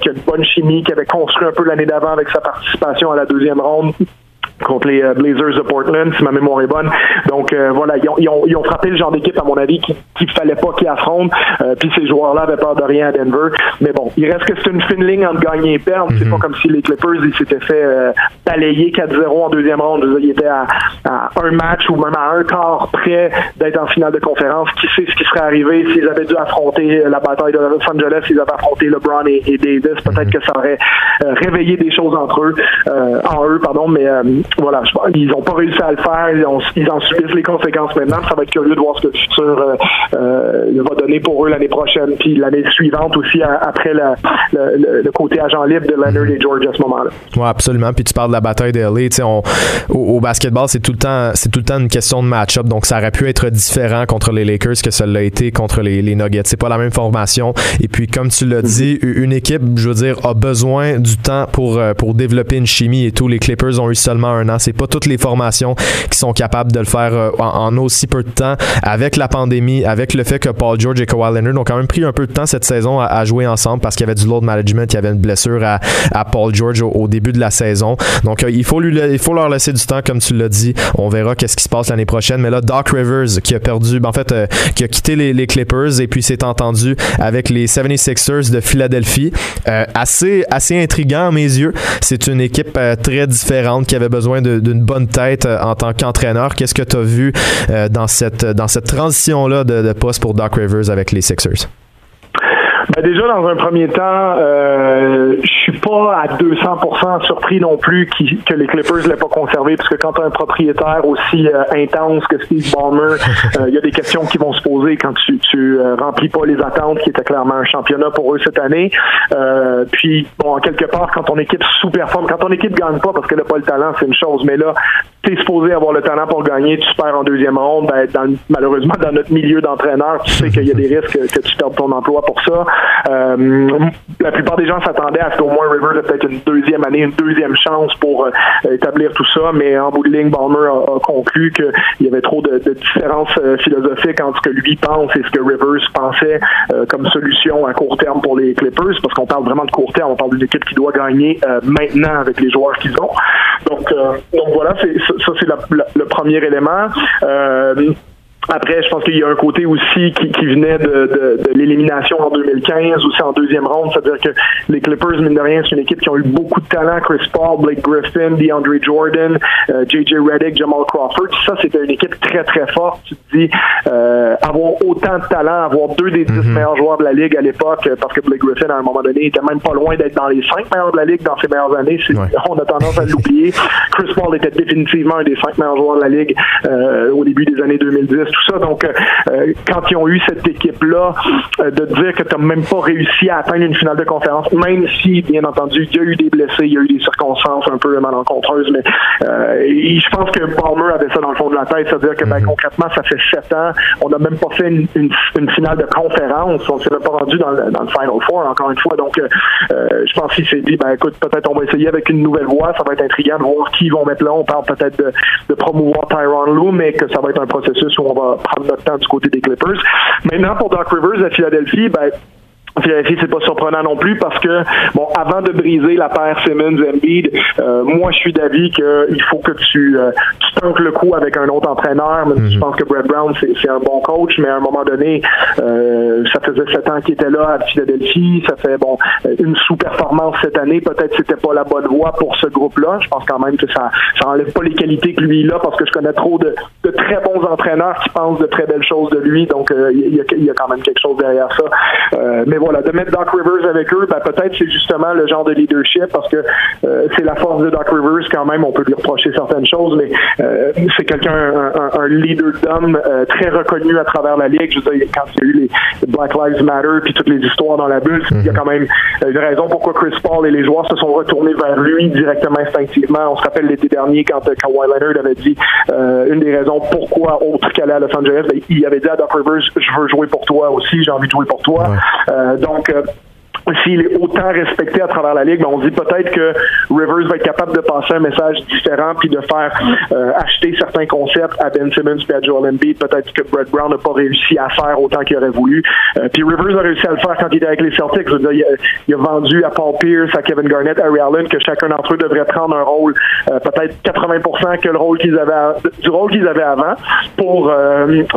qui a une bonne chimie, qui avait construit un peu l'année d'avant avec sa participation à la deuxième ronde contre les euh, Blazers de Portland, si ma mémoire est bonne. Donc euh, voilà, ils ont, ils, ont, ils ont frappé le genre d'équipe, à mon avis, qu'il qui fallait pas qu'ils affrontent. Euh, Puis ces joueurs-là avaient peur de rien à Denver. Mais bon, il reste que c'est une fine ligne entre gagner et perdre. C'est pas comme si les Clippers ils s'étaient fait euh, balayer 4-0 en deuxième ronde. Ils étaient à, à un match ou même à un quart près d'être en finale de conférence. Qui sait ce qui serait arrivé s'ils avaient dû affronter la bataille de Los Angeles, s'ils avaient affronté LeBron et, et Davis. Peut-être que ça aurait euh, réveillé des choses entre eux, euh, en eux, pardon. Mais euh, voilà, ils n'ont pas réussi à le faire. Ils, ont- ils en subissent les conséquences maintenant. Ça va être curieux de voir ce que le futur euh, euh, va donner pour eux l'année prochaine, puis l'année suivante aussi à- après la- le, le- le côté agent libre de Leonard et George à ce moment-là. Ouais, absolument. Puis tu parles de la bataille de LA. Tu sais, on- au, au basketball, c'est tout le temps, c'est tout le temps une question de match-up. Donc, ça aurait pu être différent contre les Lakers que ça l'a été contre les, les Nuggets. C'est pas la même formation. Et puis, comme tu l'as dit, une équipe, je veux dire, a besoin du temps pour euh, pour développer une chimie et tout. Les Clippers ont eu seulement un an. C'est pas toutes les formations qui sont capables de le faire euh, en, aussi peu de temps. Avec la pandémie, avec le fait que Paul George et Kawhi Leonard ont quand même pris un peu de temps cette saison à, jouer ensemble parce qu'il y avait du load management, il y avait une blessure à, Paul George au, début de la saison. Donc euh, il faut lui il faut leur laisser du temps comme tu l'as dit. On verra qu'est-ce qui se passe l'année prochaine. Mais là Doc Rivers qui a perdu, ben, en fait euh, qui a quitté les, Clippers et puis s'est entendu avec les 76ers de Philadelphie. Assez assez intriguant à mes yeux. C'est une équipe très différente qui avait besoin de- d'une bonne tête euh, en tant qu'entraîneur. Qu'est-ce que tu as vu euh, dans cette dans cette transition là de, de poste pour Doc Rivers avec les Sixers? Ben déjà, dans un premier temps, euh, je suis pas à 200% surpris non plus qui- que les Clippers l'aient pas conservé, parce que quand tu as un propriétaire aussi euh, intense que Steve Ballmer, (laughs) euh, il y a des questions qui vont se poser quand tu, tu euh, remplis pas les attentes, qui était clairement un championnat pour eux cette année. Euh, puis, bon, en quelque part, quand ton équipe sous-performe, quand ton équipe gagne pas parce qu'elle n'a pas le talent, c'est une chose, mais là, tu es supposé avoir le talent pour gagner, tu perds en deuxième ronde, ben, dans malheureusement, dans notre milieu d'entraîneur, tu sais qu'il y a des risques que, que tu perdes ton emploi pour ça. Euh, la plupart des gens s'attendaient à ce qu'au moins Rivers ait peut-être une deuxième année, une deuxième chance pour euh, établir tout ça, mais en bout de ligne, Balmer a, conclu qu'il y avait trop de, différences euh, philosophiques entre ce que lui pense et ce que Rivers pensait comme solution à court terme pour les Clippers, parce qu'on parle vraiment de court terme, on parle d'une équipe qui doit gagner maintenant avec les joueurs qu'ils ont. Donc, voilà, ça, c'est le premier élément. Après, je pense qu'il y a un côté aussi qui, qui venait de, de, de l'élimination en 2015, aussi en deuxième ronde, c'est-à-dire que les Clippers, mine de rien, c'est une équipe qui ont eu beaucoup de talent. Chris Paul, Blake Griffin, DeAndre Jordan, euh, JJ Redick, Jamal Crawford. Ça, c'était une équipe très, très forte. Tu te dis, euh, avoir autant de talent, avoir deux des dix meilleurs joueurs de la Ligue à l'époque, euh, parce que Blake Griffin, à un moment donné, était même pas loin d'être dans les cinq meilleurs de la Ligue dans ses meilleures années. On a tendance à l'oublier. Chris Paul était définitivement un des cinq meilleurs joueurs de la Ligue euh, au début des années 2010, tout ça. Donc, euh, euh, quand ils ont eu cette équipe-là, euh, de dire que tu n'as même pas réussi à atteindre une finale de conférence, même si, bien entendu, il y a eu des blessés, il y a eu des circonstances un peu malencontreuses, mais et je pense que Palmer avait ça dans le fond de la tête, c'est-à-dire que ben, concrètement, ça fait sept ans, on n'a même pas fait une, une- une finale de conférence, on ne s'est même pas rendu dans le, dans le Final Four, encore une fois. Donc, je pense qu'il s'est dit, ben écoute, peut-être on va essayer avec une nouvelle voie, ça va être intriguant de voir qui ils vont mettre là. On parle peut-être de, de promouvoir Tyron Lue, mais que ça va être un processus où on va prendre notre temps du côté des Clippers. Maintenant, pour Doc Rivers à Philadelphie, ben Philadelphie, c'est pas surprenant non plus parce que, bon, avant de briser la paire Simmons-Embiid, euh, moi, je suis d'avis qu'il faut que tu, euh, tu tentes le coup avec un autre entraîneur. Même Je pense que Brett Brown, c'est un bon coach, mais à un moment donné, euh, ça faisait sept ans qu'il était là à Philadelphie. Ça fait, bon, une sous-performance cette année. Peut-être que c'était pas la bonne voie pour ce groupe-là. Je pense quand même que ça, ça enlève pas les qualités que lui a parce que je connais trop de, de très bons entraîneurs qui pensent de très belles choses de lui. Donc, euh, il y, a, y, a quand même quelque chose derrière ça. Euh, mais voilà, de mettre Doc Rivers avec eux, ben, peut-être c'est justement le genre de leadership parce que euh, c'est la force de Doc Rivers quand même. On peut lui reprocher certaines choses, mais euh, c'est quelqu'un, un, un, leader d'homme très reconnu à travers la ligue. Je veux dire, quand il y a eu les Black Lives Matter puis toutes les histoires dans la bulle, il y a mhm. quand même une raison pourquoi Chris Paul et les joueurs se sont retournés vers lui directement instinctivement. On se rappelle l'été dernier quand Kawhi Leonard avait dit une des raisons pourquoi autre qu'aller à Los Angeles, ben, il avait dit à Doc Rivers, je veux jouer pour toi aussi, j'ai envie de jouer pour toi. Euh, donc, euh, s'il est autant respecté à travers la ligue, ben on dit peut-être que Rivers va être capable de passer un message différent puis de faire euh, acheter certains concepts à Ben Simmons puis à Joel Embiid. Peut-être que Brett Brown n'a pas réussi à faire autant qu'il aurait voulu. Euh, puis Rivers a réussi à le faire quand il était avec les Celtics. il, a, vendu à Paul Pierce, à Kevin Garnett, à Ray Allen que chacun d'entre eux devrait prendre un rôle euh, peut-être 80% que le rôle qu'ils avaient du rôle qu'ils avaient avant pour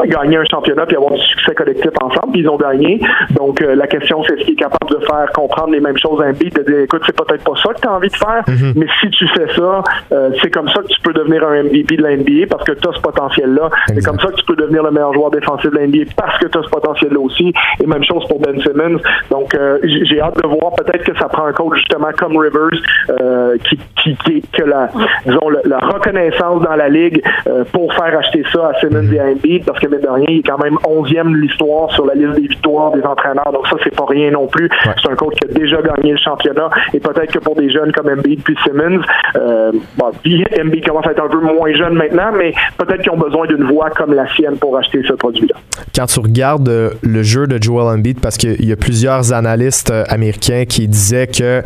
gagner un championnat puis avoir du succès collectif ensemble. Puis ils ont gagné. Donc la question c'est ce qu'il est capable de faire comprendre les mêmes choses à un beat, de dire écoute, c'est peut-être pas ça que tu as envie de faire, mhm. mais si tu fais ça, euh, c'est comme ça que tu peux devenir un MVP de la NBA parce que tu as ce potentiel-là. C'est comme ça que tu peux devenir le meilleur joueur défensif de la NBA parce que tu as ce potentiel-là aussi. Et même chose pour Ben Simmons. Donc, euh, j'ai hâte de voir peut-être que ça prend un coach justement comme Rivers euh, qui, qui, qui, que la, disons, la, reconnaissance dans la ligue pour faire acheter ça à Simmons et à Embiid parce que, mais dernier, il est quand même 11e de l'histoire sur la liste des victoires des entraîneurs. Donc, ça, c'est pas rien non plus un coach qui a déjà gagné le championnat et peut-être que pour des jeunes comme Embiid puis Simmons, euh, bon, Embiid commence à être un peu moins jeune maintenant, mais peut-être qu'ils ont besoin d'une voix comme la sienne pour acheter ce produit-là. Quand tu regardes euh, le jeu de Joel Embiid, parce qu'il y a plusieurs analystes euh, américains qui disaient que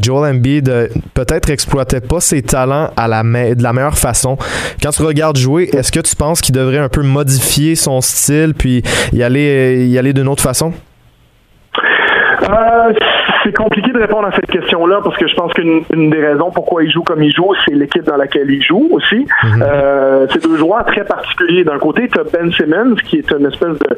Joel Embiid peut-être exploitait pas ses talents de la meilleure façon. Quand tu regardes jouer, est-ce que tu penses qu'il devrait un peu modifier son style puis y aller, y aller d'une autre façon? Euh, c'est compliqué de répondre à cette question-là parce que je pense qu'une des raisons pourquoi il joue comme il joue, c'est l'équipe dans laquelle il joue aussi. Mhm. euh, c'est deux joueurs très particuliers. D'un côté, tu as Ben Simmons qui est une espèce de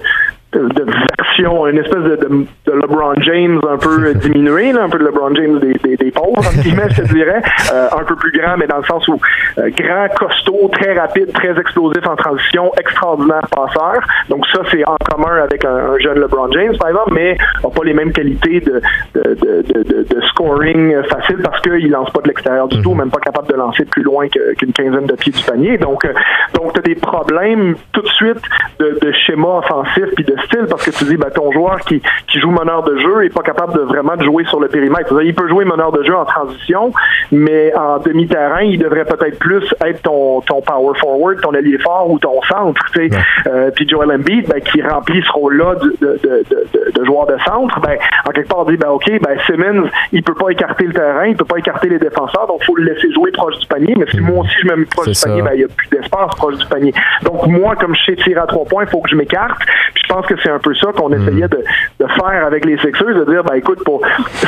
de version, une espèce de, de, LeBron James un peu (laughs) diminué, là, un peu de LeBron James des, des, des pauvres, entre guillemets, je te dirais, euh, un peu plus grand, mais dans le sens où euh, grand, costaud, très rapide, très explosif en transition, extraordinaire passeur. Donc ça, c'est en commun avec un, jeune LeBron James, par exemple, mais n'a pas les mêmes qualités de, de, de scoring facile parce qu'il lance pas de l'extérieur du tout, mhm. même pas capable de lancer plus loin qu'une quinzaine de pieds du panier. Donc, euh, donc tu as des problèmes tout de suite de, de schéma offensif puis de parce que tu dis, ben, ton joueur qui, qui joue meneur de jeu est pas capable de vraiment de jouer sur le périmètre. Il peut jouer meneur de jeu en transition, mais en demi-terrain, il devrait peut-être plus être ton, ton power forward, ton allié fort ou ton centre. Tu sais. Euh, puis Joel Embiid, ben, qui remplit ce rôle-là de, de, de, de, joueur de centre, ben, en quelque part, on dit, ben, OK, ben, Simmons, il peut pas écarter le terrain, il peut pas écarter les défenseurs, donc faut le laisser jouer proche du panier. Mais si moi aussi je me mets proche du panier, ben, il y a plus d'espace proche du panier. Donc, moi, comme je sais tirer à trois points, il faut que je m'écarte. Je pense que c'est un peu ça qu'on essayait de, faire avec les Sixers, de dire, ben écoute, pour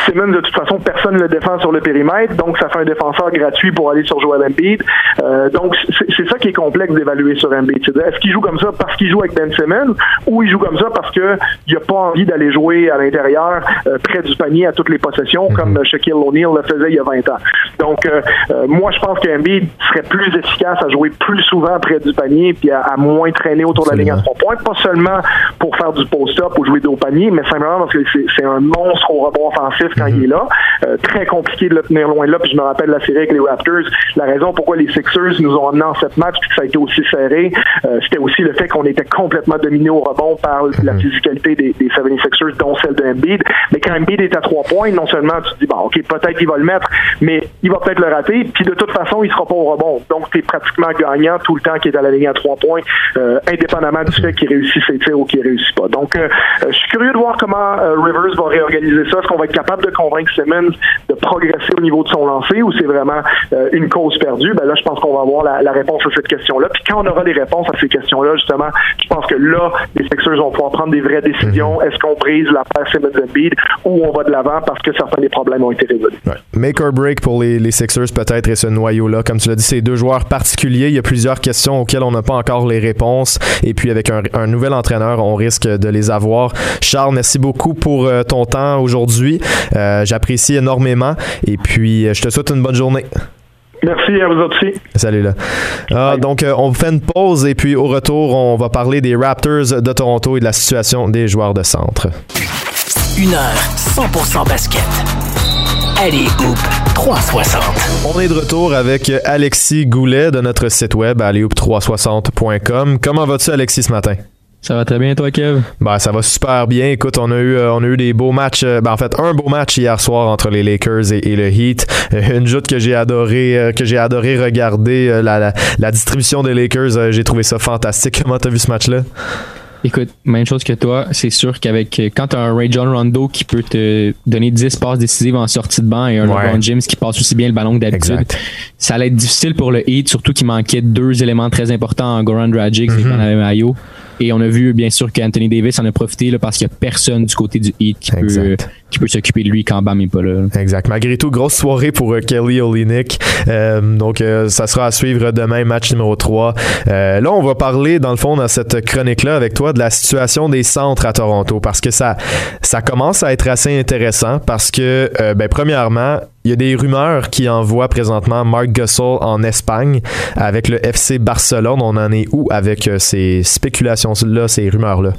Simmons, de toute façon, personne ne le défend sur le périmètre, donc ça fait un défenseur gratuit pour aller sur Joel Embiid. Euh, donc c'est ça qui est complexe d'évaluer sur Embiid. Est-ce qu'il joue comme ça parce qu'il joue avec Ben Simmons ou il joue comme ça parce qu'il n'a pas envie d'aller jouer à l'intérieur, euh, près du panier à toutes les possessions, comme mhm. Shaquille O'Neal le faisait il y a 20 ans. Donc euh, moi, je pense qu'Embiid serait plus efficace à jouer plus souvent près du panier puis à, moins traîner autour de la ligne à trois points, pas seulement pour faire du post-up ou jouer dos panier, mais simplement parce que c'est un monstre au rebond offensif quand il est là. Euh, très compliqué de le tenir loin de là. Puis je me rappelle la série avec les Raptors. La raison pourquoi les Sixers nous ont amené en cette match puis que ça a été aussi serré, euh, c'était aussi le fait qu'on était complètement dominé au rebond par la mhm. physicalité des, des 76ers, dont celle de Embiid. Mais quand Embiid est à trois points, non seulement tu te dis, bon, OK, peut-être qu'il va le mettre, mais il va peut-être le rater. Puis de toute façon, il sera pas au rebond. Donc, tu es pratiquement gagnant tout le temps qu'il est à la ligne à trois points, euh, indépendamment du fait qu'il réussit ses tirs ou qu'il réussit réussit pas. Donc, je suis curieux de voir comment Rivers va réorganiser ça. Est-ce qu'on va être capable de convaincre Simmons de progresser au niveau de son lancer ou c'est vraiment une cause perdue? Ben là, je pense qu'on va avoir la, réponse à cette question-là. Puis quand on aura des réponses à ces questions-là, justement, je pense que là, les Sixers vont pouvoir prendre des vraies décisions. Mhm. Est-ce qu'on brise la paire Simmons Embiid ou on va de l'avant parce que certains des problèmes ont été résolus? Make or break pour les, les Sixers peut-être et ce noyau-là. Comme tu l'as dit, c'est deux joueurs particuliers. Il y a plusieurs questions auxquelles on n'a pas encore les réponses. Et puis avec un, un, nouvel entraîneur, on risque de les avoir. Charles, merci beaucoup pour euh, ton temps aujourd'hui. Euh, J'apprécie énormément. Et puis, euh, je te souhaite une bonne journée. Merci à vous aussi. Salut là. Ah, donc, euh, on fait une pause et puis au retour, on va parler des Raptors de Toronto et de la situation des joueurs de centre. Une heure 100% basket. Allez, Hoop 360. On est de retour avec Alexis Goulet de notre site web alleyhoop360.com. Comment vas-tu, Alexis, ce matin? Ça va très bien, toi, Kev? Ben, ça va super bien. Écoute, on a eu, euh, on a eu des beaux matchs. Euh, ben, en fait, un beau match hier soir entre les Lakers et, le Heat. Euh, une joute que j'ai adoré, que j'ai adoré regarder. La, la, distribution des Lakers, j'ai trouvé ça fantastique. (laughs) Comment t'as vu ce match-là? Écoute, même chose que toi, c'est sûr qu'avec quand tu as un Ray John Rondo qui peut te donner 10 passes décisives en sortie de banc et un LeBron James qui passe aussi bien le ballon que d'habitude, ça allait être difficile pour le Heat, surtout qu'il manquait deux éléments très importants en Goran Dragic et mm Mayo. Et on a vu, bien sûr, qu'Anthony Davis en a profité là, parce qu'il n'y a personne du côté du Heat qui peut, qui peut s'occuper de lui quand Bam n'est pas là. Exact. Malgré tout, grosse soirée pour euh, Kelly Olynyk. Euh, donc, euh, ça sera à suivre demain, match numéro 3. là, on va parler, dans le fond, dans cette chronique-là, avec toi, de la situation des centres à Toronto. Parce que ça, ça commence à être assez intéressant parce que, ben, premièrement, il y a des rumeurs qui envoient présentement Mark Gasol en Espagne avec le FC Barcelone. On en est où avec euh, ces spéculations-là, ces rumeurs-là?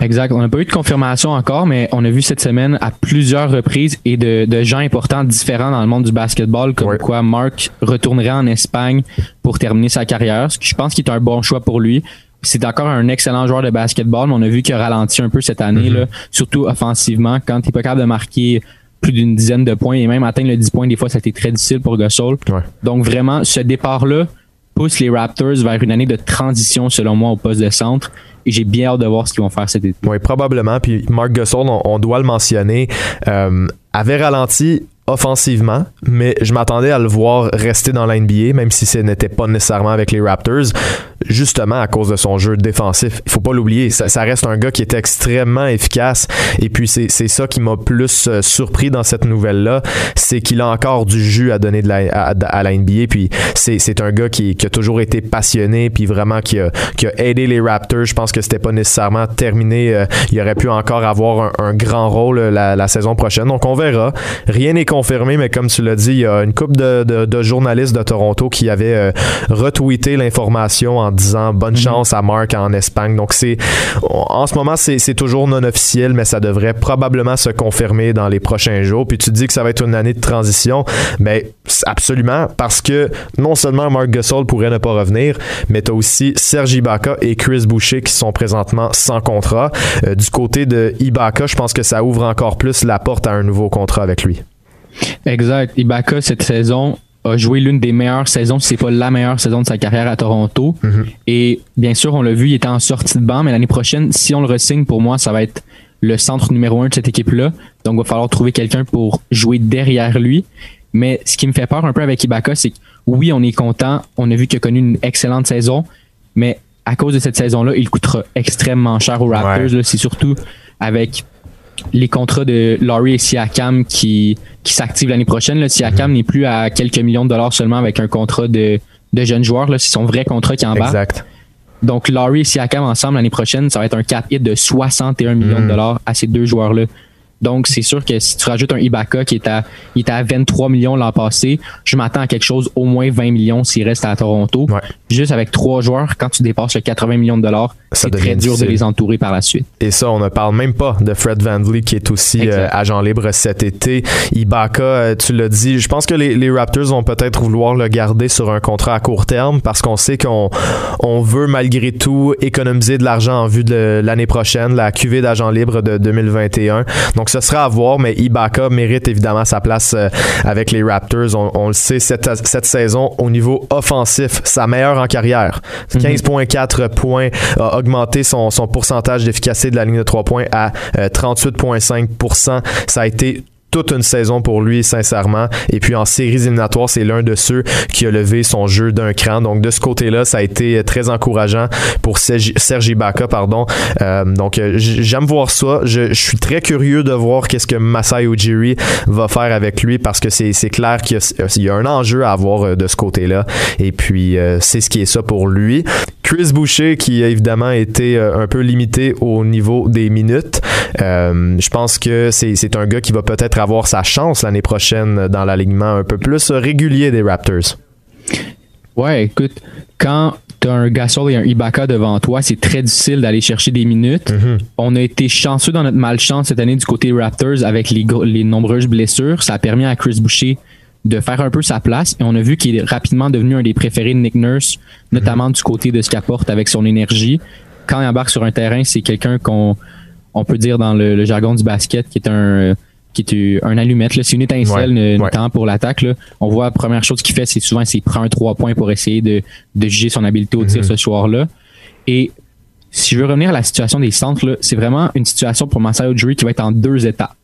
Exact. On n'a pas eu de confirmation encore, mais on a vu cette semaine à plusieurs reprises et de, gens importants différents dans le monde du basketball, comme quoi Mark retournerait en Espagne pour terminer sa carrière, ce que je pense qu'il est un bon choix pour lui. C'est encore un excellent joueur de basketball, mais on a vu qu'il a ralenti un peu cette année, mm-hmm. là, surtout offensivement. Quand il n'est pas capable de marquer plus d'une dizaine de points et même atteindre le 10 points, des fois, ça a été très difficile pour Gasol. Donc, vraiment, ce départ-là pousse les Raptors vers une année de transition, selon moi, au poste de centre. Et j'ai bien hâte de voir ce qu'ils vont faire cet été. Oui, probablement. Puis Mark Gasol, on, doit le mentionner, euh, avait ralenti offensivement, mais je m'attendais à le voir rester dans la NBA, même si ce n'était pas nécessairement avec les Raptors, justement à cause de son jeu défensif. Il faut pas l'oublier, ça, reste un gars qui est extrêmement efficace. Et puis c'est ça qui m'a plus euh, surpris dans cette nouvelle-là, c'est qu'il a encore du jus à donner à, la NBA. Puis c'est un gars qui, a toujours été passionné, puis vraiment qui a, qui a aidé les Raptors. Je pense que c'était pas nécessairement terminé. Euh, il aurait pu encore avoir un, grand rôle euh, la, la saison prochaine. Donc on verra. Rien n'est confirmé, mais comme tu l'as dit, il y a une couple de, journalistes de Toronto qui avaient euh, retweeté l'information en disant bonne mhm. chance à Mark en Espagne. Donc c'est en ce moment c'est toujours non officiel, mais ça devrait probablement se confirmer dans les prochains jours. Puis tu dis que ça va être une année de transition, mais absolument parce que non seulement Mark Gasol pourrait ne pas revenir, mais tu as aussi Serge Ibaka et Chris Boucher qui sont présentement sans contrat. Euh, du côté de Ibaka, je pense que ça ouvre encore plus la porte à un nouveau contrat avec lui. Exact. Ibaka, cette saison, a joué l'une des meilleures saisons, si c'est pas la meilleure saison de sa carrière à Toronto. Mhm. Et bien sûr, on l'a vu, il était en sortie de banc, mais l'année prochaine, si on le resigne, pour moi, ça va être le centre numéro un de cette équipe-là. Donc, il va falloir trouver quelqu'un pour jouer derrière lui. Mais ce qui me fait peur un peu avec Ibaka, c'est que oui, on est content. On a vu qu'il a connu une excellente saison, mais à cause de cette saison-là, il coûtera extrêmement cher aux Raptors. C'est surtout avec les contrats de Laurie et Siakam qui, qui s'activent l'année prochaine. Le Siakam mhm. n'est plus à quelques millions de dollars seulement avec un contrat de, de jeunes joueurs. C'est son vrai contrat qui en bas. Exact. Donc, Laurie et Siakam ensemble l'année prochaine, ça va être un cap hit de 61 millions de mhm. dollars à ces deux joueurs-là. Donc, c'est sûr que si tu rajoutes un Ibaka qui est à, il était à 23 millions l'an passé, je m'attends à quelque chose au moins 20 millions s'il reste à Toronto. Juste avec trois joueurs, quand tu dépasses le 80 millions de dollars, c'est très dur de les entourer par la suite. Et ça, on ne parle même pas de Fred Van Vliet qui est aussi euh, agent libre cet été. Ibaka, euh, tu l'as dit, je pense que les, les, Raptors vont peut-être vouloir le garder sur un contrat à court terme parce qu'on sait qu'on on veut malgré tout économiser de l'argent en vue de l'année prochaine, la QV d'agent libre de 2021. Donc Donc, ce sera à voir, mais Ibaka mérite évidemment sa place avec les Raptors. On, le sait, cette, cette, saison, au niveau offensif, sa meilleure en carrière. 15,4 mhm. points, a augmenté son, son pourcentage d'efficacité de la ligne de 3 points à 38,5% Ça a été toute une saison pour lui, sincèrement. Et puis en séries éliminatoires, c'est l'un de ceux qui a levé son jeu d'un cran. Donc de ce côté-là, ça a été très encourageant pour Sergi Ibaka, pardon. Euh, donc euh, j'aime voir ça. Je, suis très curieux de voir qu'est-ce que Masai Ujiri va faire avec lui parce que c'est clair qu'il y, a un enjeu à avoir euh, de ce côté-là. Et puis c'est ce qui est ça pour lui. Chris Boucher qui a évidemment été un peu limité au niveau des minutes. je pense que c'est un gars qui va peut-être avoir sa chance l'année prochaine dans l'alignement un peu plus régulier des Raptors. Ouais, écoute, quand tu as un Gasol et un Ibaka devant toi, c'est très difficile d'aller chercher des minutes. Mm-hmm. On a été chanceux dans notre malchance cette année du côté Raptors avec les, les nombreuses blessures. Ça a permis à Chris Boucher de faire un peu sa place et on a vu qu'il est rapidement devenu un des préférés de Nick Nurse, notamment du côté de ce qu'il apporte avec son énergie. Quand il embarque sur un terrain, c'est quelqu'un qu'on on peut dire dans le jargon du basket qui est un qui est un allumette. C'est une étincelle, notamment pour l'attaque. On voit la première chose qu'il fait, c'est souvent qu'il prend un trois points pour essayer de, de juger son habileté au tir mm-hmm. ce soir-là. Et si je veux revenir à la situation des centres, c'est vraiment une situation pour Masai Ujiri qui va être en deux étapes.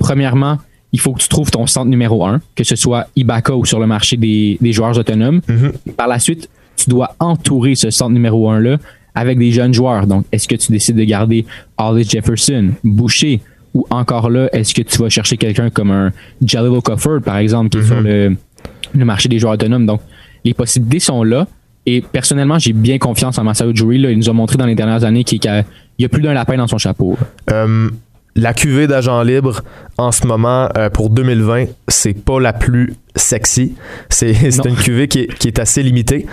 Premièrement, il faut que tu trouves ton centre numéro un, que ce soit Ibaka ou sur le marché des, des joueurs autonomes. Mm-hmm. Par la suite, tu dois entourer ce centre numéro un-là avec des jeunes joueurs. Donc, est-ce que tu décides de garder Hollis Jefferson, Boucher, ou encore là, est-ce que tu vas chercher quelqu'un comme un Jalil par exemple, qui est sur mhm. le, marché des joueurs autonomes? Donc, les possibilités sont là. Et personnellement, j'ai bien confiance en Masao Ujiri. Il nous a montré dans les dernières années qu'il y a, plus d'un lapin dans son chapeau. Euh, la cuvée d'agents libres en ce moment euh, pour 2020, c'est pas la plus sexy. C'est (laughs) une cuvée qui est, qui est, assez limitée.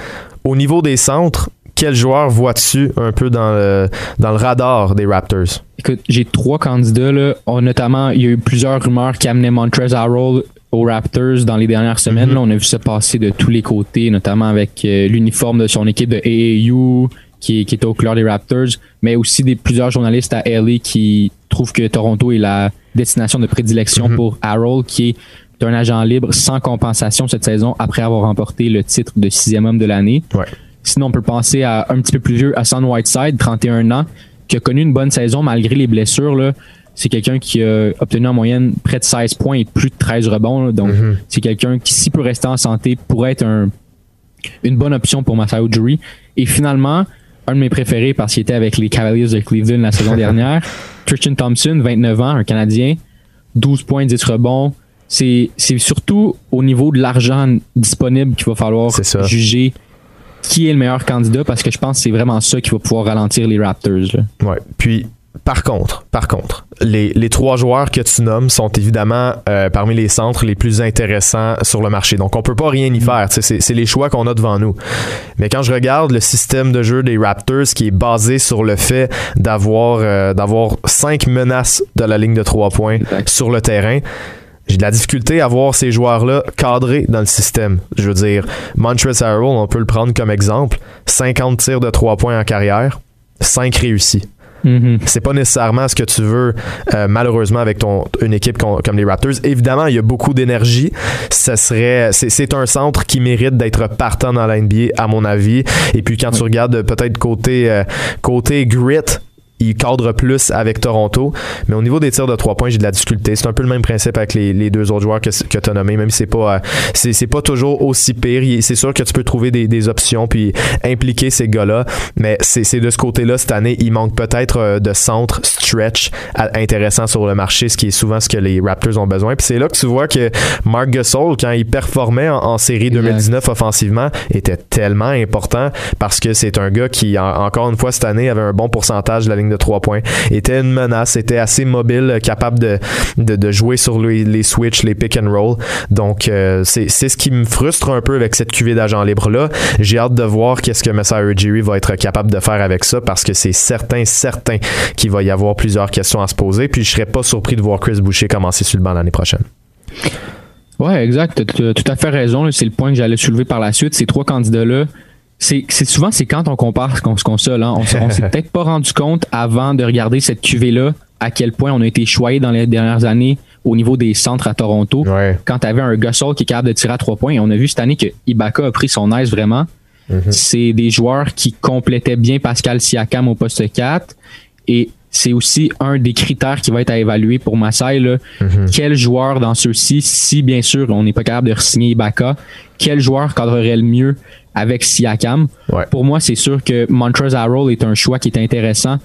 Au niveau des centres, quel joueur vois-tu un peu dans le, dans le radar des Raptors? Écoute, j'ai trois candidats. Là. notamment, il y a eu plusieurs rumeurs qui amenaient Montrezl Harrell aux Raptors dans les dernières semaines. Mm-hmm. là, on a vu ça passer de tous les côtés, notamment avec euh, l'uniforme de son équipe de AAU qui, qui est au couleur des Raptors, mais aussi des plusieurs journalistes à LA qui trouvent que Toronto est la destination de prédilection mm-hmm. pour Harrell, qui est un agent libre sans compensation cette saison après avoir remporté le titre de sixième homme de l'année. Ouais. Sinon, on peut penser à un petit peu plus vieux, Hassan Whiteside, 31 ans, qui a connu une bonne saison malgré les blessures. Là. C'est quelqu'un qui a obtenu en moyenne près de 16 points et plus de 13 rebonds. Donc, mm-hmm. c'est quelqu'un qui, s'il peut rester en santé, pourrait être un, une bonne option pour Masai Ujiri. Et finalement, un de mes préférés parce qu'il était avec les Cavaliers de Cleveland la saison (laughs) dernière, Christian Thompson, 29 ans, un Canadien, 12 points, 10 rebonds. C'est surtout au niveau de l'argent disponible qu'il va falloir juger qui est le meilleur candidat parce que je pense que c'est vraiment ça qui va pouvoir ralentir les Raptors. Ouais. Puis par contre, par contre, les, les, trois joueurs que tu nommes sont évidemment euh, parmi les centres les plus intéressants sur le marché. Donc, on peut pas rien y mm. faire. C'est les choix qu'on a devant nous. Mais quand je regarde le système de jeu des Raptors qui est basé sur le fait d'avoir euh, d'avoir cinq menaces de la ligne de trois points sur le terrain, j'ai de la difficulté à voir ces joueurs-là cadrés dans le système. Je veux dire, Montrezl Harrell, on peut le prendre comme exemple. 50 tirs de 3 points en carrière, 5 réussis. Mm-hmm. C'est pas nécessairement ce que tu veux, euh, malheureusement, avec ton, une équipe comme les Raptors. Évidemment, il y a beaucoup d'énergie. Ça serait, c'est, un centre qui mérite d'être partant dans la NBA, à mon avis. Et puis, quand tu regardes peut-être côté, euh, côté grit, il cadre plus avec Toronto. Mais au niveau des tirs de trois points, j'ai de la difficulté. C'est un peu le même principe avec les, deux autres joueurs que, que tu as nommés, même si c'est pas, euh, c'est, pas toujours aussi pire. C'est sûr que tu peux trouver des, options puis impliquer ces gars-là. Mais c'est, de ce côté-là, cette année, il manque peut-être euh, de centre stretch intéressant sur le marché, ce qui est souvent ce que les Raptors ont besoin. Puis c'est là que tu vois que Mark Gasol, quand il performait en, série 2019 offensivement, était tellement important parce que c'est un gars qui, encore une fois, cette année, avait un bon pourcentage de la ligne de trois points, était une menace, était assez mobile, capable de, jouer sur les, les switches, les pick and roll. Donc, euh, c'est ce qui me frustre un peu avec cette cuvée d'agents libres-là. J'ai hâte de voir qu'est-ce que Messiah Ujiri va être capable de faire avec ça parce que c'est certain, certain qu'il va y avoir plusieurs questions à se poser. Puis, je serais pas surpris de voir Chris Boucher commencer sur le banc l'année prochaine. Ouais, exact. Tu as tout à fait raison. C'est le point que j'allais soulever par la suite. Ces trois candidats-là, c'est souvent c'est quand on compare ce qu'on se console. Hein. On, on s'est (laughs) peut-être pas rendu compte avant de regarder cette cuvée là à quel point on a été choyé dans les dernières années au niveau des centres à Toronto. Quand tu avais un Gasol qui est capable de tirer à trois points, et on a vu cette année que Ibaka a pris son aise vraiment. Mhm. C'est des joueurs qui complétaient bien Pascal Siakam au poste 4 et c'est aussi un des critères qui va être à évaluer pour Massai. Là. Mhm. Quel joueur dans ceux-ci, si bien sûr on n'est pas capable de signer Ibaka, quel joueur cadrerait le mieux avec Siakam? Pour moi, c'est sûr que Montrezl Harrell est un choix qui est intéressant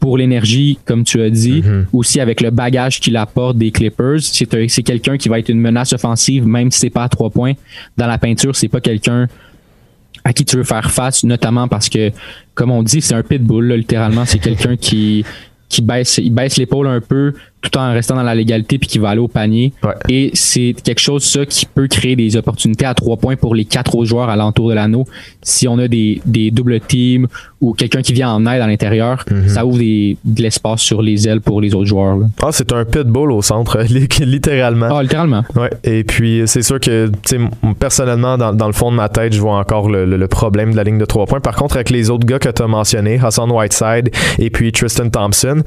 pour l'énergie, comme tu as dit, mhm. aussi avec le bagage qu'il apporte des Clippers. C'est quelqu'un qui va être une menace offensive, même si c'est pas à trois points. Dans la peinture, c'est pas quelqu'un à qui tu veux faire face, notamment parce que, comme on dit, c'est un pitbull, littéralement. C'est quelqu'un qui, qui baisse, il baisse l'épaule un peu, tout en restant dans la légalité puis qui va aller au panier. Et c'est quelque chose ça qui peut créer des opportunités à trois points pour les quatre autres joueurs alentour de l'anneau. Si on a des, des doubles teams ou quelqu'un qui vient en aide à l'intérieur, mhm. ça ouvre des, de l'espace sur les ailes pour les autres joueurs. Ah, c'est un pitbull au centre, (laughs) littéralement. Ah, littéralement. Ouais. Et puis c'est sûr que personnellement, dans, dans, le fond de ma tête, je vois encore le, le, problème de la ligne de trois points. Par contre, avec les autres gars que tu as mentionnés, Hassan Whiteside et puis Tristan Thompson,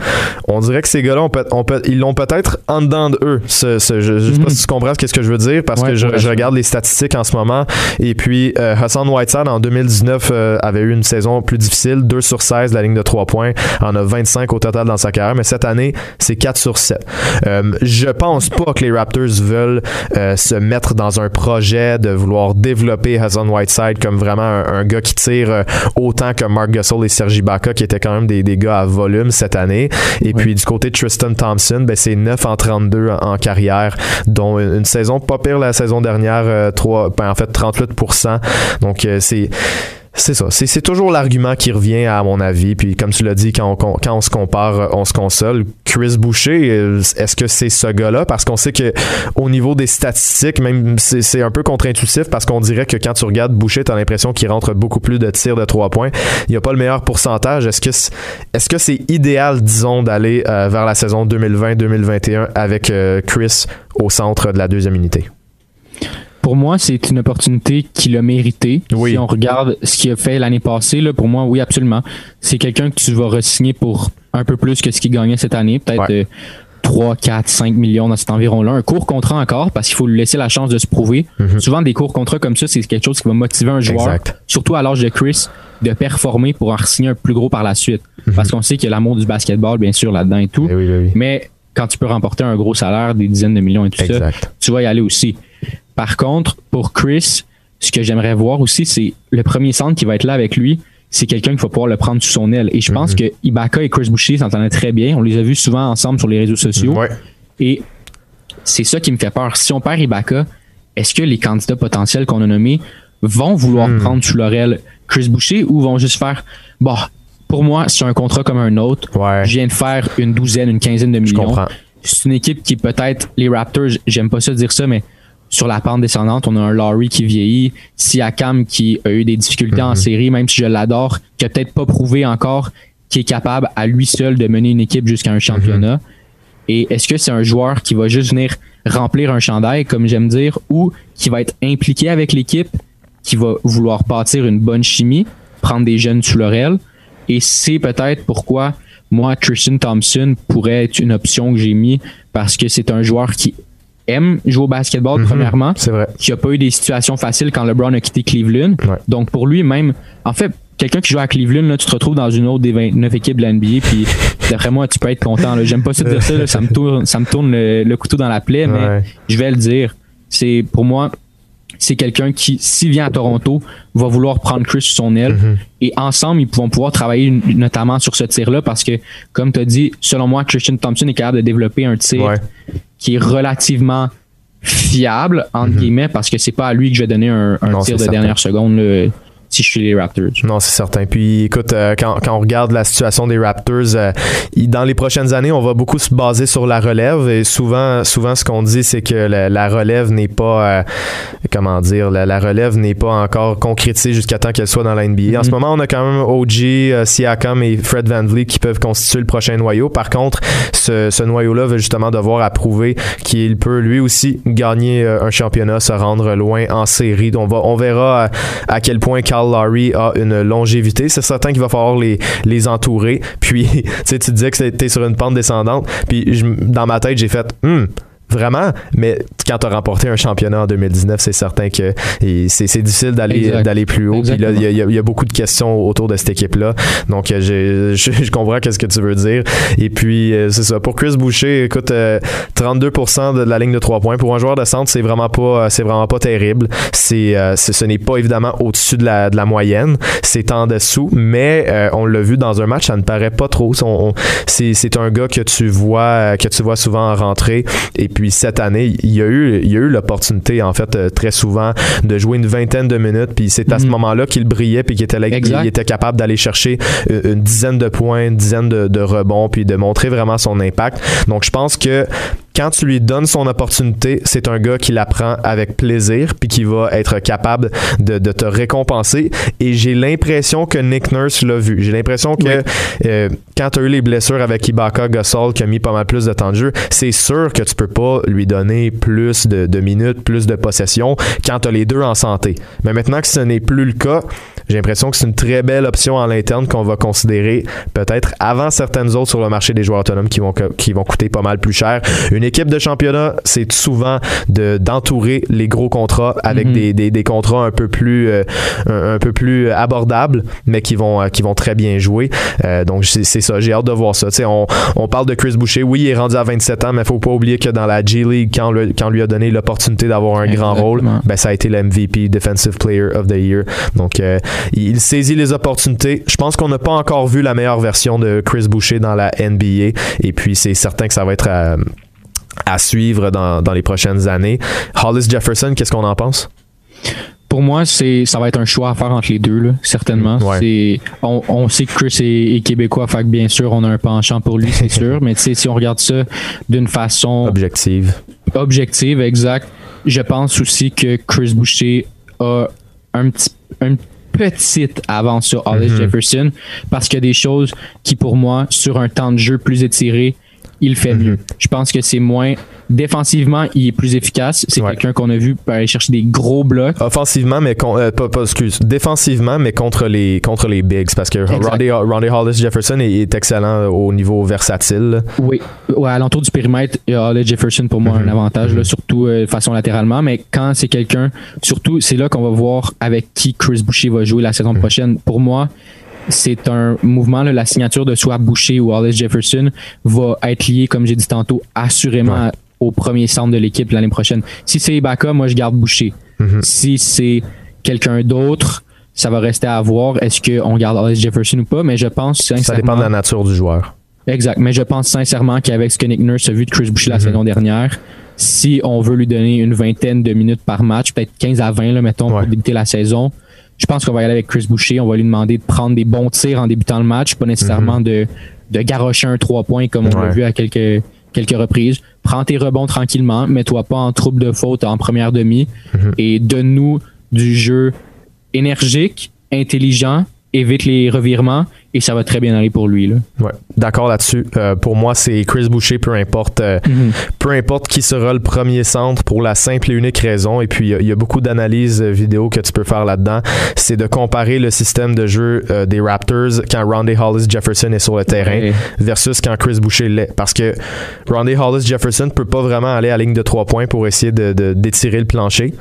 on dirait que ces gars-là, on peut, on peut, ils l'ont peut-être en dedans de eux. Ce, ce je, sais pas mhm. si tu comprends ce que je veux dire parce que je, regarde les statistiques en ce moment. Et puis, euh, Hassan Whiteside en 2019 euh, avait eu une saison plus difficile, 2 sur 16 la ligne de 3 points, en a 25 au total dans sa carrière, mais cette année, c'est 4 sur 7. Euh, je pense pas que les Raptors veulent euh, se mettre dans un projet de vouloir développer Hassan Whiteside comme vraiment un, gars qui tire autant que Mark Gasol et Sergi Baca qui étaient quand même des, des gars à volume cette année. Et puis du côté de Tristan Thompson, ben, c'est 9 en 32 en, carrière, dont une, saison pas pire la saison dernière, 3, euh, ben, en fait 38% Donc euh, c'est c'est ça. C'est toujours l'argument qui revient à mon avis. Puis comme tu l'as dit, quand on, se compare, on se console. Chris Boucher, euh, est-ce que c'est ce gars-là? Parce qu'on sait que au niveau des statistiques, même c'est un peu contre-intuitif parce qu'on dirait que quand tu regardes Boucher, tu as l'impression qu'il rentre beaucoup plus de tirs de trois points. Il a pas le meilleur pourcentage. Est-ce que est-ce que c'est idéal, disons, d'aller euh, vers la saison 2020-2021 avec euh, Chris au centre de la deuxième unité? Pour moi, c'est une opportunité qu'il a mérité. Si on regarde ce qu'il a fait l'année passée, là, pour moi, oui, absolument. C'est quelqu'un que tu vas re-signer pour un peu plus que ce qu'il gagnait cette année, peut-être 3, 4, 5 millions dans cet environ-là. Un court contrat encore, parce qu'il faut lui laisser la chance de se prouver. Mhm. Souvent, des courts contrats comme ça, c'est quelque chose qui va motiver un joueur, surtout à l'âge de Chris, de performer pour en signer un plus gros par la suite. Mhm. Parce qu'on sait qu'il y a l'amour du basketball, bien sûr, là-dedans et tout. Eh Mais quand tu peux remporter un gros salaire, des dizaines de millions et tout ça, tu vas y aller aussi. Par contre, pour Chris, ce que j'aimerais voir aussi, c'est le premier centre qui va être là avec lui. C'est quelqu'un qui va pouvoir le prendre sous son aile. Et je pense mhm. que Ibaka et Chris Boucher s'entendaient très bien. On les a vus souvent ensemble sur les réseaux sociaux. Et c'est ça qui me fait peur. Si on perd Ibaka, est-ce que les candidats potentiels qu'on a nommés vont vouloir hmm. prendre sous leur aile Chris Boucher ou vont juste faire bon, pour moi, c'est un contrat comme un autre. Je viens de faire une douzaine, une quinzaine de millions. C'est une équipe qui peut-être les Raptors, j'aime pas ça dire ça, mais sur la pente descendante, on a un Laurie qui vieillit, Siakam qui a eu des difficultés en mhm. série, même si je l'adore, qui a peut-être pas prouvé encore qu'il est capable à lui seul de mener une équipe jusqu'à un championnat. Mhm. Et est-ce que c'est un joueur qui va juste venir remplir un chandail, comme j'aime dire, ou qui va être impliqué avec l'équipe, qui va vouloir bâtir une bonne chimie, prendre des jeunes sous leur aile? Et c'est peut-être pourquoi moi, Tristan Thompson pourrait être une option que j'ai mis parce que c'est un joueur qui aime jouer au basketball, mhm. premièrement. C'est vrai. Qui a pas eu des situations faciles quand LeBron a quitté Cleveland. Donc, pour lui, même, en fait, quelqu'un qui joue à Cleveland, là, tu te retrouves dans une autre des 29 équipes de l'NBA, puis d'après moi, tu peux être content. J'aime pas ça dire ça, ça me tourne, ça me tourne le, couteau dans la plaie, mais je vais le dire. C'est pour moi, c'est quelqu'un qui, s'il vient à Toronto, va vouloir prendre Chris sur son aile. Mhm. Et ensemble, ils vont pouvoir travailler notamment sur ce tir-là parce que, comme tu as dit, selon moi, Christian Thompson est capable de développer un tir qui est relativement fiable, entre mhm. guillemets, parce que c'est pas à lui que je vais donner un, tir de dernière seconde si je suis les Raptors. Non, c'est certain. Puis écoute, euh, quand, quand, on regarde la situation des Raptors, euh, dans les prochaines années, on va beaucoup se baser sur la relève. Et souvent, souvent ce qu'on dit, c'est que la, relève n'est pas, euh, comment dire, la, relève n'est pas encore concrétisée jusqu'à temps qu'elle soit dans la NBA. En ce mm-hmm. moment, on a quand même OG, Siakam et Fred Van Vliet qui peuvent constituer le prochain noyau. Par contre, ce, ce noyau-là va justement devoir approuver qu'il peut lui aussi gagner un championnat, se rendre loin en série. On, va, on verra à, quel point Carl Kyle Lowry a une longévité. C'est certain qu'il va falloir les, les entourer. Puis, (laughs) tu sais, tu disais que c'était sur une pente descendante. Puis, dans ma tête, j'ai fait, hmm, Vraiment, mais quand tu as remporté un championnat en 2019, c'est certain que c'est difficile d'aller d'aller plus haut. Puis là, il y, a beaucoup de questions autour de cette équipe-là. Donc, euh, (laughs) je, je, comprends qu'est-ce que tu veux dire. Et puis, euh, c'est ça. Pour Chris Boucher, écoute, 32% euh, de la ligne de 3 points. Pour un joueur de centre, c'est vraiment pas c'est vraiment pas terrible. C'est ce n'est pas évidemment au-dessus de la, de la moyenne. C'est en dessous, mais on l'a vu dans un match, ça ne paraît pas trop. C'est un gars que tu vois que tu vois souvent rentrer. Et puis, puis cette année, il y a eu, il y a eu l'opportunité, en fait, euh, très souvent, de jouer une vingtaine de minutes. Puis c'est à ce mhm. moment-là qu'il brillait, puis qu'il était, il était capable d'aller chercher euh, une, dizaine de points, une dizaine de, de rebonds, puis de montrer vraiment son impact. Donc je pense que quand tu lui donnes son opportunité, c'est un gars qui la prend avec plaisir puis qui va être capable de, te récompenser. Et j'ai l'impression que Nick Nurse l'a vu. J'ai l'impression que euh, quand tu as eu les blessures avec Ibaka Gasol qui a mis pas mal plus de temps de jeu, c'est sûr que tu peux pas lui donner plus de, de minutes, plus de possession quand tu as les deux en santé. Mais maintenant que ce n'est plus le cas, j'ai l'impression que c'est une très belle option à l'interne qu'on va considérer peut-être avant certaines autres sur le marché des joueurs autonomes qui vont, qui vont coûter pas mal plus cher. Une équipe de championnat, c'est souvent de, d'entourer les gros contrats avec mhm. des, des, des, contrats un peu plus, euh, un, peu plus abordables, mais qui vont, euh, qui vont très bien jouer. Euh, donc, c'est, ça. J'ai hâte de voir ça. On, on parle de Chris Boucher. Oui, il est rendu à 27 ans, mais il faut pas oublier que dans la G League, quand, le, quand lui a donné l'opportunité d'avoir un grand rôle, ben, ça a été le MVP, Defensive Player of the Year. Donc, il saisit les opportunités. Je pense qu'on n'a pas encore vu la meilleure version de Chris Boucher dans la NBA. Et puis, c'est certain que ça va être à, suivre dans, les prochaines années. Hollis Jefferson, qu'est-ce qu'on en pense? Pour moi, c'est ça va être un choix à faire entre les deux, certainement. on, sait que Chris est, québécois, fait que bien sûr, on a un penchant pour lui, c'est (laughs) sûr. Mais si on regarde ça d'une façon objective, objective, exact. Je pense aussi que Chris Boucher a un petit un petite avance sur Hollis mhm. Jefferson parce qu'il y a des choses qui, pour moi, sur un temps de jeu plus étiré, il fait mhm. mieux. Je pense que c'est moins Défensivement, il est plus efficace. C'est quelqu'un qu'on a vu aller chercher des gros blocs. Offensivement, mais euh, pas, excuse. Défensivement, mais contre les contre les bigs, parce que Rondy, Hollis Jefferson est, excellent au niveau versatile. Oui, ouais, à l'entour du périmètre, Hollis Jefferson pour moi un mhm. avantage, là, surtout euh, façon latéralement. Mais quand c'est quelqu'un, surtout, c'est là qu'on va voir avec qui Chris Boucher va jouer la saison mhm. prochaine. Pour moi, c'est un mouvement, la signature de soit Boucher ou Hollis Jefferson va être liée, comme j'ai dit tantôt, assurément au premier centre de l'équipe l'année prochaine. Si c'est Ibaka, moi je garde Boucher. Mhm. Si c'est quelqu'un d'autre, ça va rester à voir. Est-ce qu'on garde Alex Jefferson ou pas? Mais je pense sincèrement. Ça dépend de la nature du joueur. Exact. Mais je pense sincèrement qu'avec ce que Nick Nurse a vu de Chris Boucher la mhm. saison dernière, si on veut lui donner une vingtaine de minutes par match, peut-être 15 à 20, là, mettons, pour débuter la saison, je pense qu'on va y aller avec Chris Boucher. On va lui demander de prendre des bons tirs en débutant le match, pas nécessairement mhm. de, de garrocher un 3 points comme on l'a vu à quelques quelques reprises. Prends tes rebonds tranquillement, mets-toi pas en trouble de faute en première demi mhm. et donne-nous du jeu énergique, intelligent, évite les revirements et ça va très bien aller pour lui. Là. Ouais, d'accord là-dessus. Euh, pour moi, c'est Chris Boucher, peu importe, euh, mhm. peu importe qui sera le premier centre pour la simple et unique raison. Et puis, il y, a beaucoup d'analyses vidéo que tu peux faire là-dedans. C'est de comparer le système de jeu euh, des Raptors quand Ronday Hollis Jefferson est sur le terrain versus quand Chris Boucher l'est. Parce que Ronday Hollis Jefferson peut pas vraiment aller à la ligne de trois points pour essayer de, d'étirer le plancher.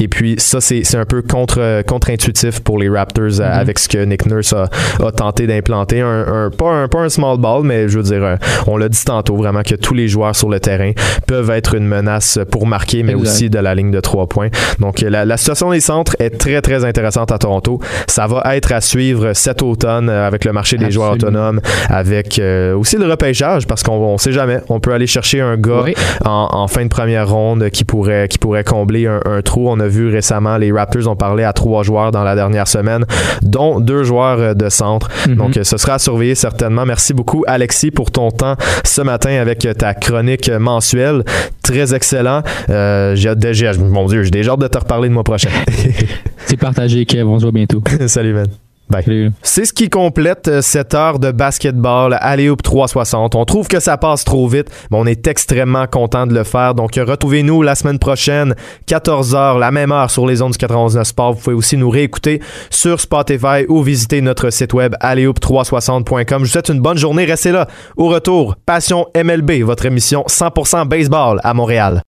Et puis ça, c'est un peu contre, contre-intuitif pour les Raptors euh, mm-hmm. avec ce que Nick Nurse a, a tenté d'implanter. Un, un, pas, un, pas un small ball, mais je veux dire, euh, on l'a dit tantôt, vraiment que tous les joueurs sur le terrain peuvent être une menace pour marquer, mais aussi de la ligne de trois points. Donc la, la, situation des centres est très, très intéressante à Toronto. Ça va être à suivre cet automne euh, avec le marché des joueurs autonomes, avec aussi le repêchage, parce qu'on ne sait jamais. On peut aller chercher un gars en, en, fin de première ronde qui pourrait, qui pourrait combler un, un trou. On a vu récemment, les Raptors ont parlé à trois joueurs dans la dernière semaine, dont deux joueurs euh, de centre. Mhm. Donc, euh, ce sera à surveiller certainement. Merci beaucoup, Alexis, pour ton temps ce matin avec euh, ta chronique mensuelle. Très excellent. j'ai déjà, mon Dieu, j'ai déjà hâte de te reparler le mois prochain. C'est partagé, Kev. On se voit bientôt. (laughs) Salut, man. C'est ce qui complète euh, cette heure de basketball Hoop 360. On trouve que ça passe trop vite, mais on est extrêmement content de le faire. Donc, retrouvez-nous la semaine prochaine, 14h, la même heure sur les ondes du 99 Sport. Vous pouvez aussi nous réécouter sur Spotify ou visiter notre site web allehoop360.com. Je vous souhaite une bonne journée. Restez là. Au retour, Passion MLB, votre émission 100% baseball à Montréal.